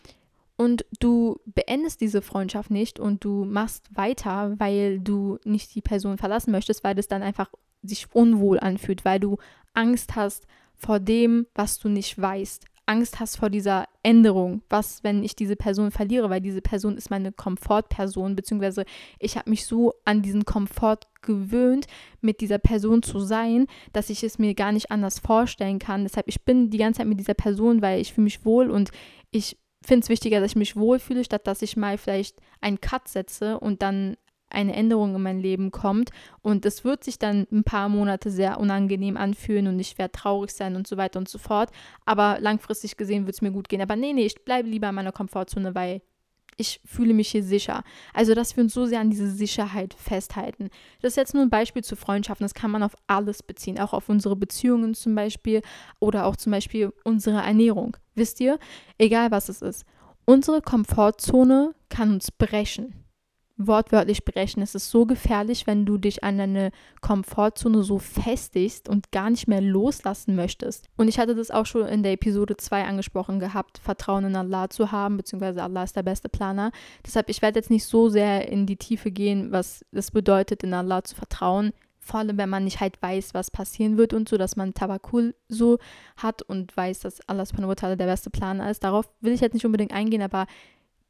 Und du beendest diese Freundschaft nicht und du machst weiter, weil du nicht die Person verlassen möchtest, weil das dann einfach sich unwohl anfühlt, weil du Angst hast vor dem, was du nicht weißt. Angst hast vor dieser Änderung. Was, wenn ich diese Person verliere? Weil diese Person ist meine Komfortperson, beziehungsweise ich habe mich so an diesen Komfort gewöhnt, mit dieser Person zu sein, dass ich es mir gar nicht anders vorstellen kann. Deshalb, ich bin die ganze Zeit mit dieser Person, weil ich fühle mich wohl und ich finde es wichtiger, dass ich mich wohlfühle, statt dass ich mal vielleicht einen Cut setze und dann eine Änderung in mein Leben kommt und es wird sich dann ein paar Monate sehr unangenehm anfühlen und ich werde traurig sein und so weiter und so fort. Aber langfristig gesehen wird es mir gut gehen. Aber nee, nee, ich bleibe lieber in meiner Komfortzone, weil ich fühle mich hier sicher. Also, dass wir uns so sehr an diese Sicherheit festhalten. Das ist jetzt nur ein Beispiel zu Freundschaften. Das kann man auf alles beziehen, auch auf unsere Beziehungen zum Beispiel oder auch zum Beispiel unsere Ernährung. Wisst ihr, egal was es ist, unsere Komfortzone kann uns brechen wortwörtlich brechen. Es ist so gefährlich, wenn du dich an deine Komfortzone so festigst und gar nicht mehr loslassen möchtest. Und ich hatte das auch schon in der Episode 2 angesprochen gehabt, Vertrauen in Allah zu haben, beziehungsweise Allah ist der beste Planer. Deshalb, ich werde jetzt nicht so sehr in die Tiefe gehen, was es bedeutet, in Allah zu vertrauen. Vor allem, wenn man nicht halt weiß, was passieren wird und so, dass man Tabakul so hat und weiß, dass Allah der beste Planer ist. Darauf will ich jetzt nicht unbedingt eingehen, aber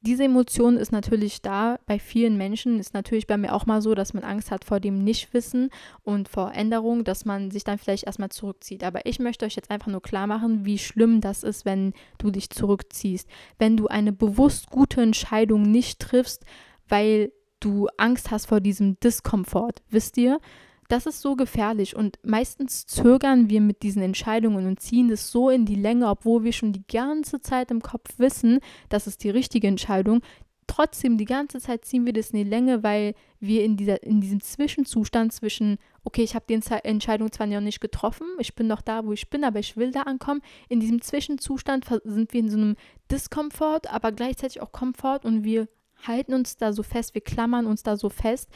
diese Emotion ist natürlich da bei vielen Menschen, ist natürlich bei mir auch mal so, dass man Angst hat vor dem Nichtwissen und vor Änderung, dass man sich dann vielleicht erstmal zurückzieht. Aber ich möchte euch jetzt einfach nur klar machen, wie schlimm das ist, wenn du dich zurückziehst. Wenn du eine bewusst gute Entscheidung nicht triffst, weil du Angst hast vor diesem Diskomfort. Wisst ihr? Das ist so gefährlich und meistens zögern wir mit diesen Entscheidungen und ziehen das so in die Länge, obwohl wir schon die ganze Zeit im Kopf wissen, das ist die richtige Entscheidung. Trotzdem, die ganze Zeit ziehen wir das in die Länge, weil wir in, dieser, in diesem Zwischenzustand zwischen, okay, ich habe die Entscheidung zwar noch nicht getroffen, ich bin noch da, wo ich bin, aber ich will da ankommen. In diesem Zwischenzustand sind wir in so einem Diskomfort, aber gleichzeitig auch Komfort und wir halten uns da so fest, wir klammern uns da so fest,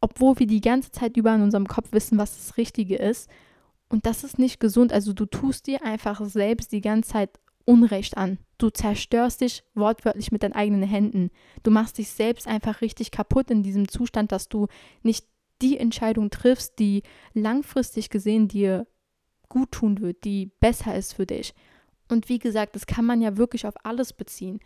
obwohl wir die ganze Zeit über in unserem Kopf wissen, was das Richtige ist. Und das ist nicht gesund. Also du tust dir einfach selbst die ganze Zeit Unrecht an. Du zerstörst dich wortwörtlich mit deinen eigenen Händen. Du machst dich selbst einfach richtig kaputt in diesem Zustand, dass du nicht die Entscheidung triffst, die langfristig gesehen dir gut tun wird, die besser ist für dich. Und wie gesagt, das kann man ja wirklich auf alles beziehen.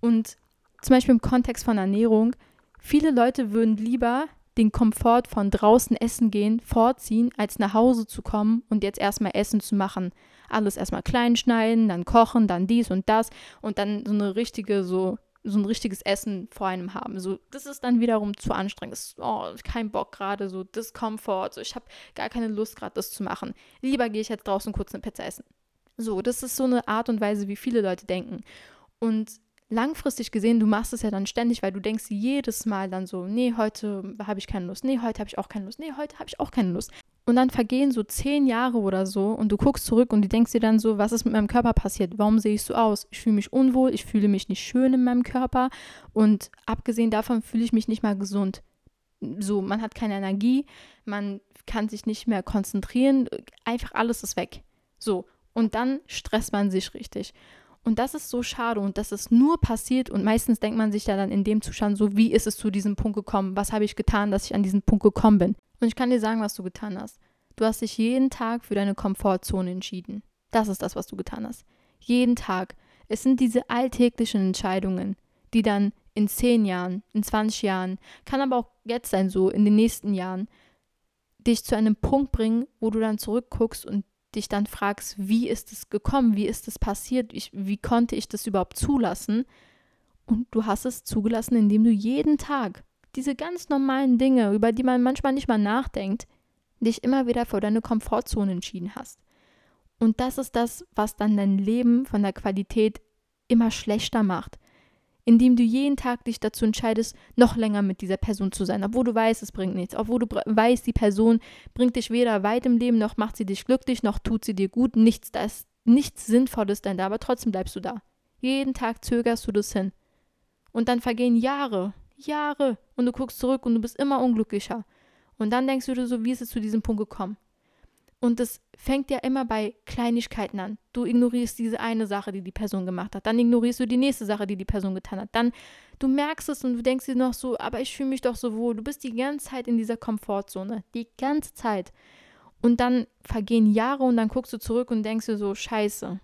Und zum Beispiel im Kontext von Ernährung, viele Leute würden lieber den Komfort von draußen essen gehen vorziehen, als nach Hause zu kommen und jetzt erstmal Essen zu machen. Alles erstmal klein schneiden, dann kochen, dann dies und das und dann so eine richtige, so, so ein richtiges Essen vor einem haben. So, das ist dann wiederum zu anstrengend. Das, oh, kein Bock gerade, so Diskomfort, so ich habe gar keine Lust gerade das zu machen. Lieber gehe ich jetzt draußen kurz eine Pizza essen. So, das ist so eine Art und Weise, wie viele Leute denken. Und langfristig gesehen, du machst es ja dann ständig, weil du denkst jedes Mal dann so, nee, heute habe ich keine Lust, nee, heute habe ich auch keine Lust, nee, heute habe ich auch keine Lust. Und dann vergehen so zehn Jahre oder so und du guckst zurück und du denkst dir dann so, was ist mit meinem Körper passiert? Warum sehe ich so aus? Ich fühle mich unwohl, ich fühle mich nicht schön in meinem Körper und abgesehen davon fühle ich mich nicht mal gesund. So, man hat keine Energie, man kann sich nicht mehr konzentrieren, einfach alles ist weg. So, und dann stresst man sich richtig. Und das ist so schade und das ist nur passiert und meistens denkt man sich ja dann in dem Zustand so, wie ist es zu diesem Punkt gekommen? Was habe ich getan, dass ich an diesen Punkt gekommen bin? Und ich kann dir sagen, was du getan hast. Du hast dich jeden Tag für deine Komfortzone entschieden. Das ist das, was du getan hast. Jeden Tag. Es sind diese alltäglichen Entscheidungen, die dann in 10 Jahren, in 20 Jahren, kann aber auch jetzt sein, so in den nächsten Jahren, dich zu einem Punkt bringen, wo du dann zurückguckst und dich dann fragst, wie ist es gekommen, wie ist es passiert, ich, wie konnte ich das überhaupt zulassen? Und du hast es zugelassen, indem du jeden Tag diese ganz normalen Dinge, über die man manchmal nicht mal nachdenkt, dich immer wieder vor deine Komfortzone entschieden hast. Und das ist das, was dann dein Leben von der Qualität immer schlechter macht. Indem du jeden Tag dich dazu entscheidest, noch länger mit dieser Person zu sein, obwohl du weißt, es bringt nichts, obwohl du weißt, die Person bringt dich weder weit im Leben, noch macht sie dich glücklich, noch tut sie dir gut, nichts, da ist nichts Sinnvolles denn da, aber trotzdem bleibst du da. Jeden Tag zögerst du das hin. Und dann vergehen Jahre, Jahre, und du guckst zurück und du bist immer unglücklicher. Und dann denkst du dir so, wie ist es zu diesem Punkt gekommen? Und es fängt ja immer bei Kleinigkeiten an. Du ignorierst diese eine Sache, die die Person gemacht hat. Dann ignorierst du die nächste Sache, die die Person getan hat. Dann, du merkst es und du denkst dir noch so, aber ich fühle mich doch so wohl. Du bist die ganze Zeit in dieser Komfortzone. Die ganze Zeit. Und dann vergehen Jahre und dann guckst du zurück und denkst dir so, scheiße.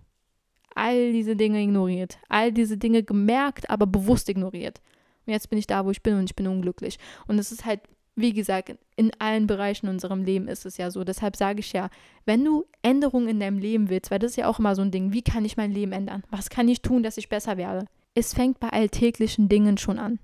All diese Dinge ignoriert. All diese Dinge gemerkt, aber bewusst ignoriert. Und jetzt bin ich da, wo ich bin und ich bin unglücklich. Und es ist halt wie gesagt, in allen Bereichen unserem Leben ist es ja so. Deshalb sage ich ja, wenn du Änderungen in deinem Leben willst, weil das ist ja auch immer so ein Ding, wie kann ich mein Leben ändern? Was kann ich tun, dass ich besser werde? Es fängt bei alltäglichen Dingen schon an.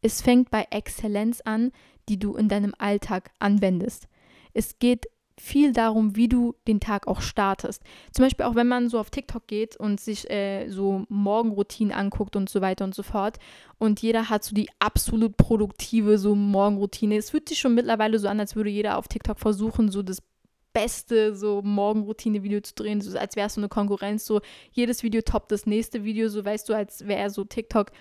Es fängt bei Exzellenz an, die du in deinem Alltag anwendest. Es geht viel darum, wie du den Tag auch startest. Zum Beispiel auch wenn man so auf TikTok geht und sich äh, so Morgenroutinen anguckt und so weiter und so fort. Und jeder hat so die absolut produktive so Morgenroutine. Es fühlt sich schon mittlerweile so an, als würde jeder auf TikTok versuchen, so das beste so Morgenroutine-Video zu drehen, so als wäre es so eine Konkurrenz. So jedes Video toppt das nächste Video, so weißt du, als wäre so TikTok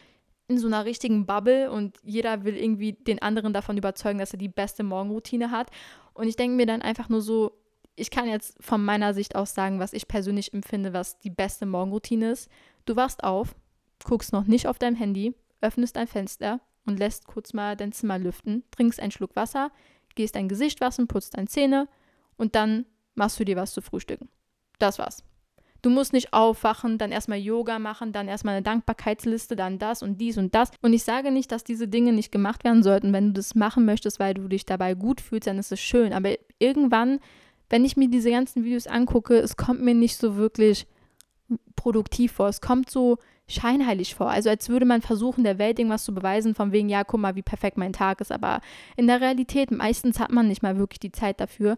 in so einer richtigen Bubble und jeder will irgendwie den anderen davon überzeugen, dass er die beste Morgenroutine hat. Und ich denke mir dann einfach nur so, ich kann jetzt von meiner Sicht aus sagen, was ich persönlich empfinde, was die beste Morgenroutine ist. Du wachst auf, guckst noch nicht auf dein Handy, öffnest ein Fenster und lässt kurz mal dein Zimmer lüften, trinkst einen Schluck Wasser, gehst dein Gesicht waschen, putzt deine Zähne und dann machst du dir was zu frühstücken. Das war's. Du musst nicht aufwachen, dann erstmal Yoga machen, dann erstmal eine Dankbarkeitsliste, dann das und dies und das. Und ich sage nicht, dass diese Dinge nicht gemacht werden sollten. Wenn du das machen möchtest, weil du dich dabei gut fühlst, dann ist es schön. Aber irgendwann, wenn ich mir diese ganzen Videos angucke, es kommt mir nicht so wirklich produktiv vor. Es kommt so scheinheilig vor. Also als würde man versuchen, der Welt irgendwas zu beweisen, von wegen, ja, guck mal, wie perfekt mein Tag ist. Aber in der Realität, meistens hat man nicht mal wirklich die Zeit dafür.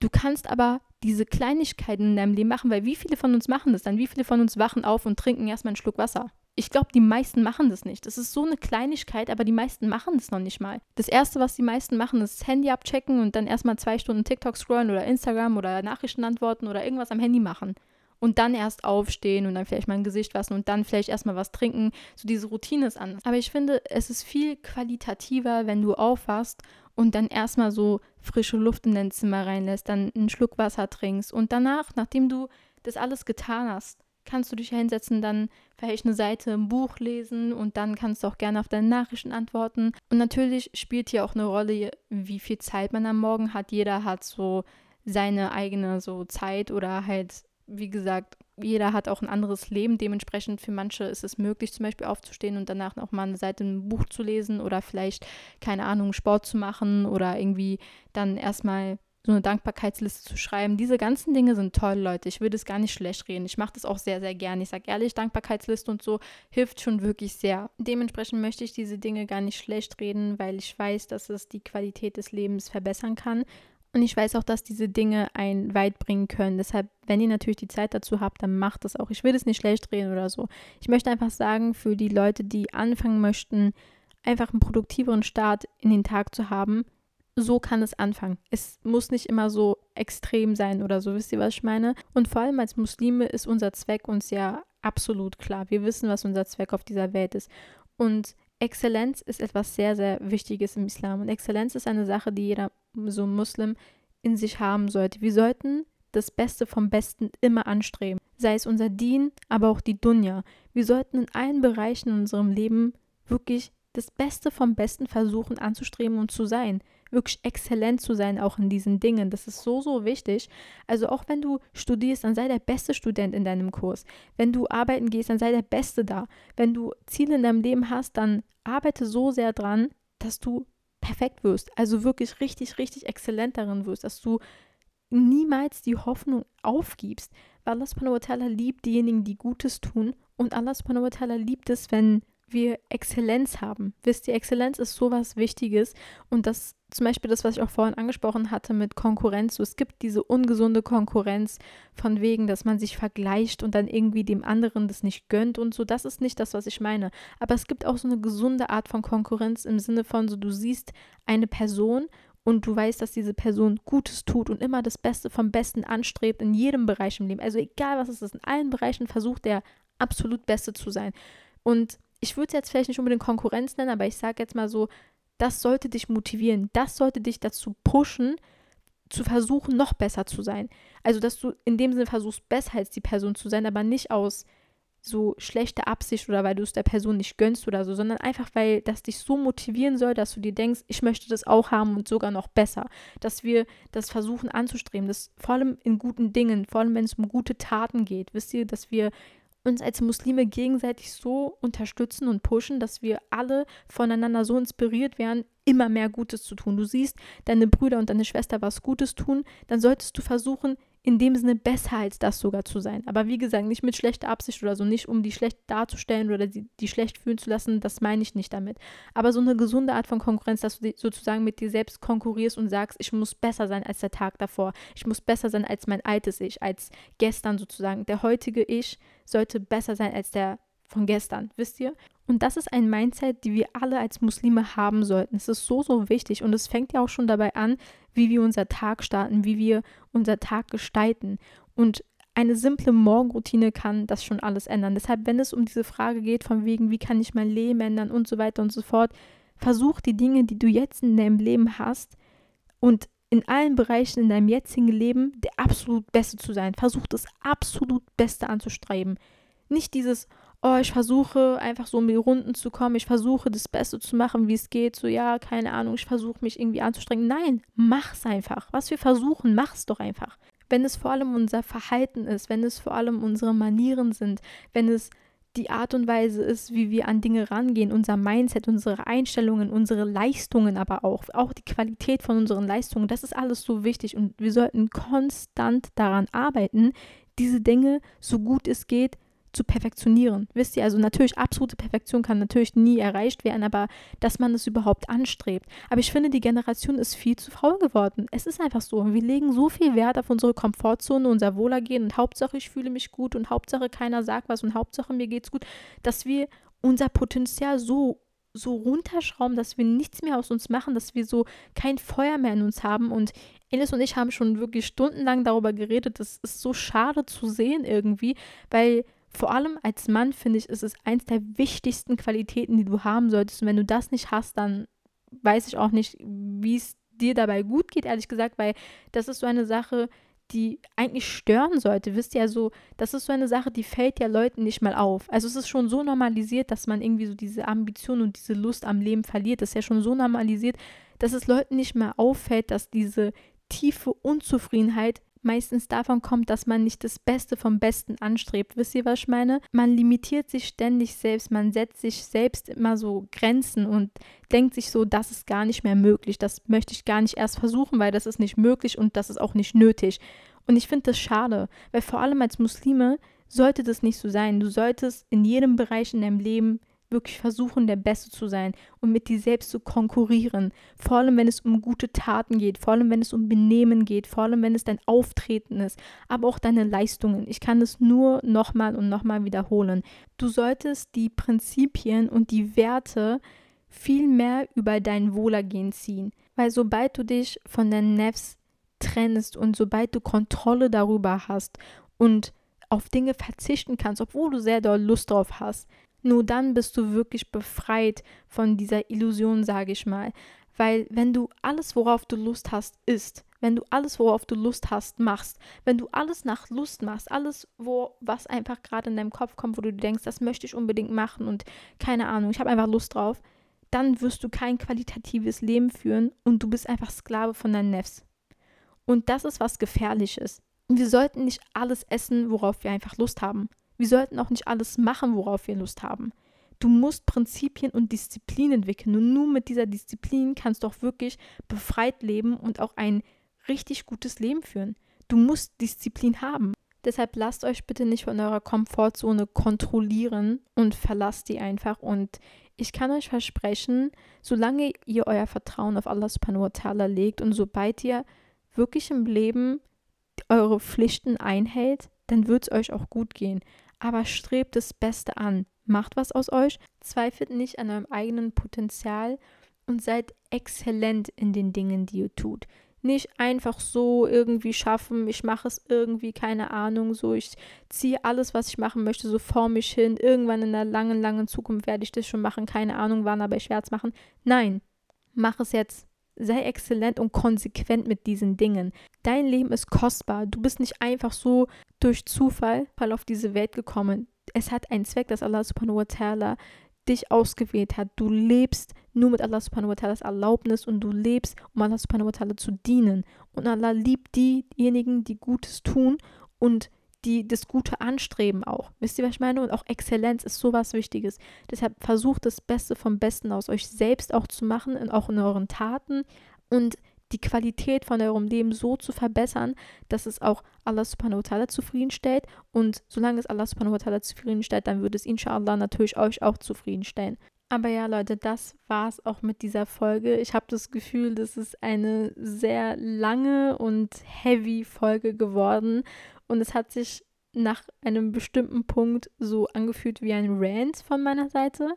Du kannst aber diese Kleinigkeiten in deinem Leben machen, weil wie viele von uns machen das dann? Wie viele von uns wachen auf und trinken erstmal einen Schluck Wasser? Ich glaube, die meisten machen das nicht. Das ist so eine Kleinigkeit, aber die meisten machen das noch nicht mal. Das Erste, was die meisten machen, ist das Handy abchecken und dann erstmal zwei Stunden TikTok scrollen oder Instagram oder Nachrichten antworten oder irgendwas am Handy machen und dann erst aufstehen und dann vielleicht mal ein Gesicht waschen und dann vielleicht erstmal was trinken. So diese Routine ist anders. Aber ich finde, es ist viel qualitativer, wenn du aufwachst und dann erstmal so frische Luft in dein Zimmer reinlässt, dann einen Schluck Wasser trinkst und danach, nachdem du das alles getan hast, kannst du dich hinsetzen, dann vielleicht eine Seite im Buch lesen und dann kannst du auch gerne auf deine Nachrichten antworten. Und natürlich spielt hier auch eine Rolle, wie viel Zeit man am Morgen hat. Jeder hat so seine eigene so Zeit oder halt wie gesagt, jeder hat auch ein anderes Leben. Dementsprechend für manche ist es möglich, zum Beispiel aufzustehen und danach noch mal eine Seite im Buch zu lesen oder vielleicht, keine Ahnung, Sport zu machen oder irgendwie dann erstmal so eine Dankbarkeitsliste zu schreiben. Diese ganzen Dinge sind toll, Leute. Ich würde es gar nicht schlecht reden. Ich mache das auch sehr, sehr gerne. Ich sage ehrlich, Dankbarkeitsliste und so hilft schon wirklich sehr. Dementsprechend möchte ich diese Dinge gar nicht schlecht reden, weil ich weiß, dass es die Qualität des Lebens verbessern kann. Und ich weiß auch, dass diese Dinge einen weit bringen können. Deshalb, wenn ihr natürlich die Zeit dazu habt, dann macht das auch. Ich will es nicht schlecht reden oder so. Ich möchte einfach sagen, für die Leute, die anfangen möchten, einfach einen produktiveren Start in den Tag zu haben, so kann es anfangen. Es muss nicht immer so extrem sein oder so, wisst ihr, was ich meine? Und vor allem als Muslime ist unser Zweck uns ja absolut klar. Wir wissen, was unser Zweck auf dieser Welt ist. Und Exzellenz ist etwas sehr, sehr Wichtiges im Islam. Und Exzellenz ist eine Sache, die jeder so Muslim in sich haben sollte. Wir sollten das Beste vom Besten immer anstreben. Sei es unser Dien, aber auch die Dunja. Wir sollten in allen Bereichen in unserem Leben wirklich das Beste vom Besten versuchen anzustreben und zu sein wirklich exzellent zu sein, auch in diesen Dingen. Das ist so, so wichtig. Also auch wenn du studierst, dann sei der beste Student in deinem Kurs. Wenn du arbeiten gehst, dann sei der Beste da. Wenn du Ziele in deinem Leben hast, dann arbeite so sehr dran, dass du perfekt wirst. Also wirklich richtig, richtig exzellent darin wirst, dass du niemals die Hoffnung aufgibst. Weil Allah subhanahu wa ta'ala liebt diejenigen, die Gutes tun und Allah subhanahu wa ta'ala liebt es, wenn wir Exzellenz haben. Wisst ihr, Exzellenz ist sowas Wichtiges und das zum Beispiel das, was ich auch vorhin angesprochen hatte mit Konkurrenz. So, es gibt diese ungesunde Konkurrenz von wegen, dass man sich vergleicht und dann irgendwie dem anderen das nicht gönnt und so. Das ist nicht das, was ich meine. Aber es gibt auch so eine gesunde Art von Konkurrenz im Sinne von so, du siehst eine Person und du weißt, dass diese Person Gutes tut und immer das Beste vom Besten anstrebt in jedem Bereich im Leben. Also egal was es ist, in allen Bereichen versucht der absolut Beste zu sein. Und ich würde es jetzt vielleicht nicht unbedingt Konkurrenz nennen, aber ich sage jetzt mal so, das sollte dich motivieren, das sollte dich dazu pushen, zu versuchen, noch besser zu sein. Also, dass du in dem Sinne versuchst, besser als die Person zu sein, aber nicht aus so schlechter Absicht oder weil du es der Person nicht gönnst oder so, sondern einfach, weil das dich so motivieren soll, dass du dir denkst, ich möchte das auch haben und sogar noch besser. Dass wir das versuchen anzustreben, das vor allem in guten Dingen, vor allem wenn es um gute Taten geht, wisst ihr, dass wir uns als Muslime gegenseitig so unterstützen und pushen, dass wir alle voneinander so inspiriert werden, immer mehr Gutes zu tun. Du siehst, deine Brüder und deine Schwester was Gutes tun, dann solltest du versuchen, in dem Sinne besser als das sogar zu sein. Aber wie gesagt, nicht mit schlechter Absicht oder so, nicht um die schlecht darzustellen oder die, die schlecht fühlen zu lassen, das meine ich nicht damit. Aber so eine gesunde Art von Konkurrenz, dass du sozusagen mit dir selbst konkurrierst und sagst, ich muss besser sein als der Tag davor, ich muss besser sein als mein altes Ich, als gestern sozusagen. Der heutige Ich sollte besser sein als der von gestern, wisst ihr? Und das ist ein Mindset, die wir alle als Muslime haben sollten. Es ist so, so wichtig und es fängt ja auch schon dabei an, wie wir unser Tag starten, wie wir unser Tag gestalten. Und eine simple Morgenroutine kann das schon alles ändern. Deshalb, wenn es um diese Frage geht, von wegen, wie kann ich mein Leben ändern und so weiter und so fort, versuch die Dinge, die du jetzt in deinem Leben hast und in allen Bereichen in deinem jetzigen Leben der absolut Beste zu sein. Versuch das absolut Beste anzustreben. Nicht dieses, oh, ich versuche einfach so um die Runden zu kommen, ich versuche das Beste zu machen, wie es geht, so ja, keine Ahnung, ich versuche mich irgendwie anzustrengen. Nein, mach's einfach. Was wir versuchen, mach's doch einfach. Wenn es vor allem unser Verhalten ist, wenn es vor allem unsere Manieren sind, wenn es die Art und Weise ist, wie wir an Dinge rangehen, unser Mindset, unsere Einstellungen, unsere Leistungen aber auch, auch die Qualität von unseren Leistungen, das ist alles so wichtig und wir sollten konstant daran arbeiten, diese Dinge so gut es geht zu perfektionieren. Wisst ihr, also natürlich absolute Perfektion kann natürlich nie erreicht werden, aber dass man es überhaupt anstrebt. Aber ich finde, die Generation ist viel zu faul geworden. Es ist einfach so. Wir legen so viel Wert auf unsere Komfortzone, unser Wohlergehen und Hauptsache ich fühle mich gut und Hauptsache keiner sagt was und Hauptsache mir geht's gut, dass wir unser Potenzial so so runterschrauben, dass wir nichts mehr aus uns machen, dass wir so kein Feuer mehr in uns haben. Und Elis und ich haben schon wirklich stundenlang darüber geredet. Das ist so schade zu sehen irgendwie, weil vor allem als Mann finde ich, ist es eins der wichtigsten Qualitäten, die du haben solltest. Und wenn du das nicht hast, dann weiß ich auch nicht, wie es dir dabei gut geht, ehrlich gesagt, weil das ist so eine Sache, die eigentlich stören sollte. Wisst ihr, also, das ist so eine Sache, die fällt ja Leuten nicht mal auf. Also es ist schon so normalisiert, dass man irgendwie so diese Ambition und diese Lust am Leben verliert. Das ist ja schon so normalisiert, dass es Leuten nicht mehr auffällt, dass diese tiefe Unzufriedenheit meistens davon kommt, dass man nicht das Beste vom Besten anstrebt. Wisst ihr, was ich meine? Man limitiert sich ständig selbst, man setzt sich selbst immer so Grenzen und denkt sich so, das ist gar nicht mehr möglich, das möchte ich gar nicht erst versuchen, weil das ist nicht möglich und das ist auch nicht nötig. Und ich finde das schade, weil vor allem als Muslime sollte das nicht so sein. Du solltest in jedem Bereich in deinem Leben wirklich versuchen, der Beste zu sein und mit dir selbst zu konkurrieren. Vor allem, wenn es um gute Taten geht, vor allem, wenn es um Benehmen geht, vor allem, wenn es dein Auftreten ist, aber auch deine Leistungen. Ich kann es nur nochmal und nochmal wiederholen. Du solltest die Prinzipien und die Werte viel mehr über dein Wohlergehen ziehen, weil sobald du dich von deinen Nefs trennst und sobald du Kontrolle darüber hast und auf Dinge verzichten kannst, obwohl du sehr doll Lust drauf hast, nur dann bist du wirklich befreit von dieser Illusion, sage ich mal. Weil wenn du alles, worauf du Lust hast, isst, wenn du alles, worauf du Lust hast, machst, wenn du alles nach Lust machst, alles, wo was einfach gerade in deinem Kopf kommt, wo du denkst, das möchte ich unbedingt machen und keine Ahnung, ich habe einfach Lust drauf, dann wirst du kein qualitatives Leben führen und du bist einfach Sklave von deinen Nefs. Und das ist was Gefährliches. Wir sollten nicht alles essen, worauf wir einfach Lust haben. Wir sollten auch nicht alles machen, worauf wir Lust haben. Du musst Prinzipien und Disziplin entwickeln. Und nur mit dieser Disziplin kannst du auch wirklich befreit leben und auch ein richtig gutes Leben führen. Du musst Disziplin haben. Deshalb lasst euch bitte nicht von eurer Komfortzone kontrollieren und verlasst die einfach. Und ich kann euch versprechen, solange ihr euer Vertrauen auf Allah subhanahu wa ta'ala legt und sobald ihr wirklich im Leben eure Pflichten einhält, dann wird es euch auch gut gehen. Aber strebt das Beste an. Macht was aus euch, zweifelt nicht an eurem eigenen Potenzial und seid exzellent in den Dingen, die ihr tut. Nicht einfach so irgendwie schaffen, ich mache es irgendwie, keine Ahnung, so ich ziehe alles, was ich machen möchte, so vor mich hin. Irgendwann in der langen, langen Zukunft werde ich das schon machen, keine Ahnung wann, aber ich werde es machen. Nein, mach es jetzt. Sei exzellent und konsequent mit diesen Dingen. Dein Leben ist kostbar. Du bist nicht einfach so durch Zufall auf diese Welt gekommen. Es hat einen Zweck, dass Allah subhanahu wa ta'ala dich ausgewählt hat. Du lebst nur mit Allah subhanahu wa ta'ala's Erlaubnis und du lebst, um Allah subhanahu wa ta'ala zu dienen. Und Allah liebt diejenigen, die Gutes tun und die das Gute anstreben auch. Wisst ihr, was ich meine? Und auch Exzellenz ist sowas Wichtiges. Deshalb versucht das Beste vom Besten aus euch selbst auch zu machen, und auch in euren Taten und die Qualität von eurem Leben so zu verbessern, dass es auch Allah subhanahu wa ta'ala zufriedenstellt. Und solange es Allah subhanahu wa ta'ala zufriedenstellt, dann wird es inshallah natürlich euch auch zufriedenstellen. Aber ja, Leute, das war es auch mit dieser Folge. Ich habe das Gefühl, das ist eine sehr lange und heavy Folge geworden. Und es hat sich nach einem bestimmten Punkt so angefühlt wie ein Rant von meiner Seite.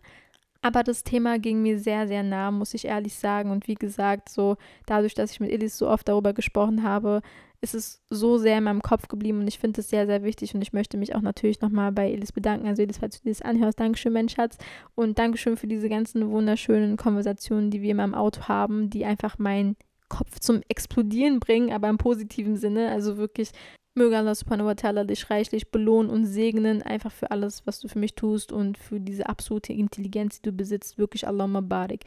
Aber das Thema ging mir sehr, sehr nah, muss ich ehrlich sagen. Und wie gesagt, so dadurch, dass ich mit Elis so oft darüber gesprochen habe, ist es so sehr in meinem Kopf geblieben und ich finde es sehr, sehr wichtig und ich möchte mich auch natürlich nochmal bei Elis bedanken. Also Elis, falls du das anhörst, Dankeschön, mein Schatz. Und Dankeschön für diese ganzen wunderschönen Konversationen, die wir in meinem Auto haben, die einfach meinen Kopf zum Explodieren bringen, aber im positiven Sinne. Also wirklich Möge Allah subhanahu wa ta'ala dich reichlich belohnen und segnen, einfach für alles, was du für mich tust und für diese absolute Intelligenz, die du besitzt. Wirklich Allahumma barik.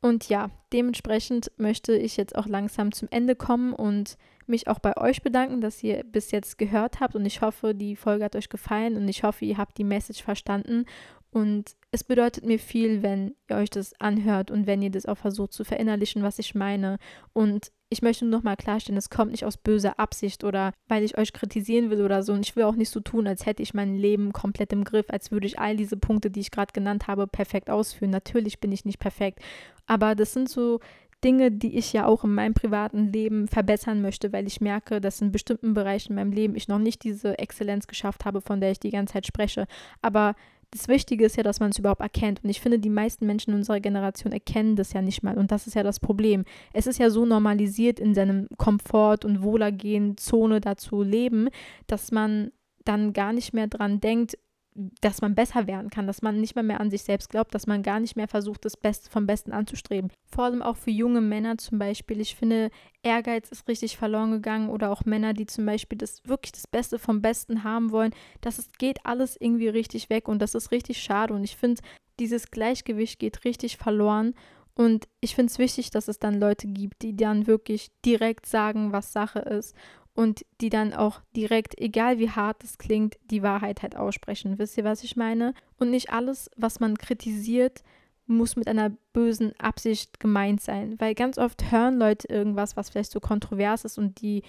Und ja, dementsprechend möchte ich jetzt auch langsam zum Ende kommen und mich auch bei euch bedanken, dass ihr bis jetzt gehört habt. Und ich hoffe, die Folge hat euch gefallen und ich hoffe, ihr habt die Message verstanden. Und es bedeutet mir viel, wenn ihr euch das anhört und wenn ihr das auch versucht zu verinnerlichen, was ich meine. Und ich möchte nur noch mal klarstellen, es kommt nicht aus böser Absicht oder weil ich euch kritisieren will oder so. Und ich will auch nicht so tun, als hätte ich mein Leben komplett im Griff, als würde ich all diese Punkte, die ich gerade genannt habe, perfekt ausführen. Natürlich bin ich nicht perfekt. Aber das sind so Dinge, die ich ja auch in meinem privaten Leben verbessern möchte, weil ich merke, dass in bestimmten Bereichen in meinem Leben ich noch nicht diese Exzellenz geschafft habe, von der ich die ganze Zeit spreche. Aber das Wichtige ist ja, dass man es überhaupt erkennt. Und ich finde, die meisten Menschen in unserer Generation erkennen das ja nicht mal. Und das ist ja das Problem. Es ist ja so normalisiert, in seinem Komfort- und Wohlergehen-Zone da zu leben, dass man dann gar nicht mehr dran denkt, dass man besser werden kann, dass man nicht mehr mehr an sich selbst glaubt, dass man gar nicht mehr versucht, das Beste vom Besten anzustreben. Vor allem auch für junge Männer zum Beispiel. Ich finde, Ehrgeiz ist richtig verloren gegangen oder auch Männer, die zum Beispiel das wirklich das Beste vom Besten haben wollen. Das ist, geht alles irgendwie richtig weg und das ist richtig schade. Und ich finde, dieses Gleichgewicht geht richtig verloren. Und ich finde es wichtig, dass es dann Leute gibt, die dann wirklich direkt sagen, was Sache ist und die dann auch direkt, egal wie hart es klingt, die Wahrheit halt aussprechen. Wisst ihr, was ich meine? Und nicht alles, was man kritisiert, muss mit einer bösen Absicht gemeint sein. Weil ganz oft hören Leute irgendwas, was vielleicht so kontrovers ist und die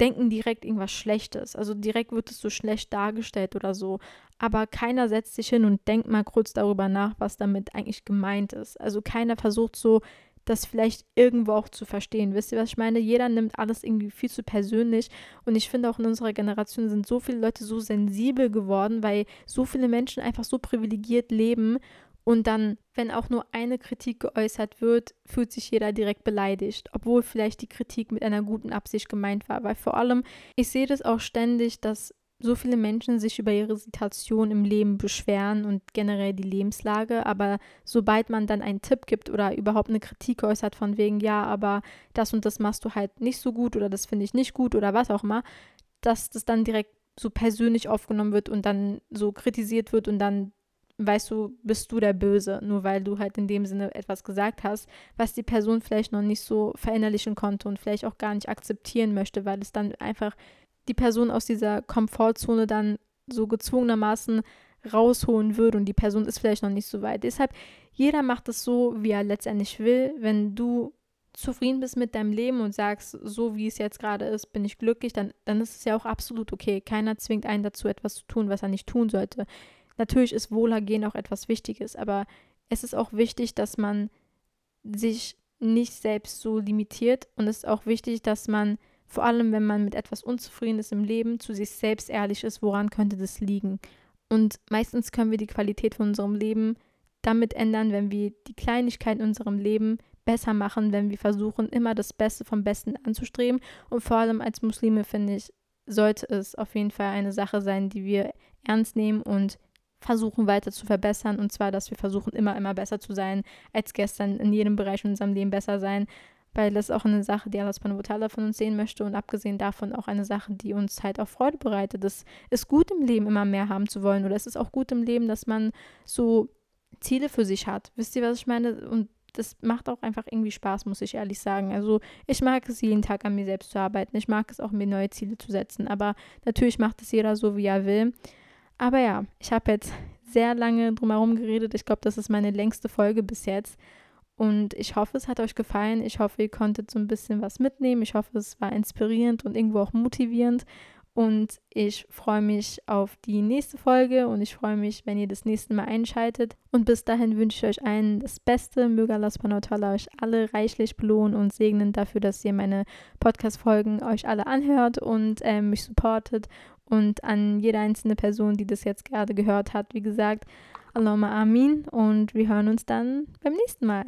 denken direkt irgendwas Schlechtes. Also direkt wird es so schlecht dargestellt oder so. Aber keiner setzt sich hin und denkt mal kurz darüber nach, was damit eigentlich gemeint ist. Also keiner versucht so das vielleicht irgendwo auch zu verstehen. Wisst ihr, was ich meine? Jeder nimmt alles irgendwie viel zu persönlich. Und ich finde auch in unserer Generation sind so viele Leute so sensibel geworden, weil so viele Menschen einfach so privilegiert leben. Und dann, wenn auch nur eine Kritik geäußert wird, fühlt sich jeder direkt beleidigt, obwohl vielleicht die Kritik mit einer guten Absicht gemeint war. Weil vor allem, ich sehe das auch ständig, dass so viele Menschen sich über ihre Situation im Leben beschweren und generell die Lebenslage, aber sobald man dann einen Tipp gibt oder überhaupt eine Kritik äußert von wegen, ja, aber das und das machst du halt nicht so gut oder das finde ich nicht gut oder was auch immer, dass das dann direkt so persönlich aufgenommen wird und dann so kritisiert wird und dann weißt du, bist du der Böse, nur weil du halt in dem Sinne etwas gesagt hast, was die Person vielleicht noch nicht so verinnerlichen konnte und vielleicht auch gar nicht akzeptieren möchte, weil es dann einfach die Person aus dieser Komfortzone dann so gezwungenermaßen rausholen würde und die Person ist vielleicht noch nicht so weit. Deshalb, jeder macht es so, wie er letztendlich will. Wenn du zufrieden bist mit deinem Leben und sagst, so wie es jetzt gerade ist, bin ich glücklich, dann, dann ist es ja auch absolut okay. Keiner zwingt einen dazu, etwas zu tun, was er nicht tun sollte. Natürlich ist Wohlergehen auch etwas Wichtiges, aber es ist auch wichtig, dass man sich nicht selbst so limitiert und es ist auch wichtig, dass man vor allem, wenn man mit etwas unzufrieden ist im Leben, zu sich selbst ehrlich ist, woran könnte das liegen. Und meistens können wir die Qualität von unserem Leben damit ändern, wenn wir die Kleinigkeiten in unserem Leben besser machen, wenn wir versuchen, immer das Beste vom Besten anzustreben. Und vor allem als Muslime, finde ich, sollte es auf jeden Fall eine Sache sein, die wir ernst nehmen und versuchen weiter zu verbessern. Und zwar, dass wir versuchen, immer, immer besser zu sein als gestern, in jedem Bereich in unserem Leben besser sein. Weil das ist auch eine Sache, die Allah subhanahu von uns sehen möchte und abgesehen davon auch eine Sache, die uns halt auch Freude bereitet. Es ist gut im Leben, immer mehr haben zu wollen oder es ist auch gut im Leben, dass man so Ziele für sich hat. Wisst ihr, was ich meine? Und das macht auch einfach irgendwie Spaß, muss ich ehrlich sagen. Also ich mag es jeden Tag an mir selbst zu arbeiten. Ich mag es auch, mir neue Ziele zu setzen. Aber natürlich macht es jeder so, wie er will. Aber ja, ich habe jetzt sehr lange drumherum geredet. Ich glaube, das ist meine längste Folge bis jetzt. Und ich hoffe, es hat euch gefallen. Ich hoffe, ihr konntet so ein bisschen was mitnehmen. Ich hoffe, es war inspirierend und irgendwo auch motivierend. Und ich freue mich auf die nächste Folge und ich freue mich, wenn ihr das nächste Mal einschaltet. Und bis dahin wünsche ich euch allen das Beste. Möge Allah euch alle reichlich belohnen und segnen dafür, dass ihr meine Podcast-Folgen euch alle anhört und äh, mich supportet. Und an jede einzelne Person, die das jetzt gerade gehört hat, wie gesagt, Allahumma Amin. Und wir hören uns dann beim nächsten Mal.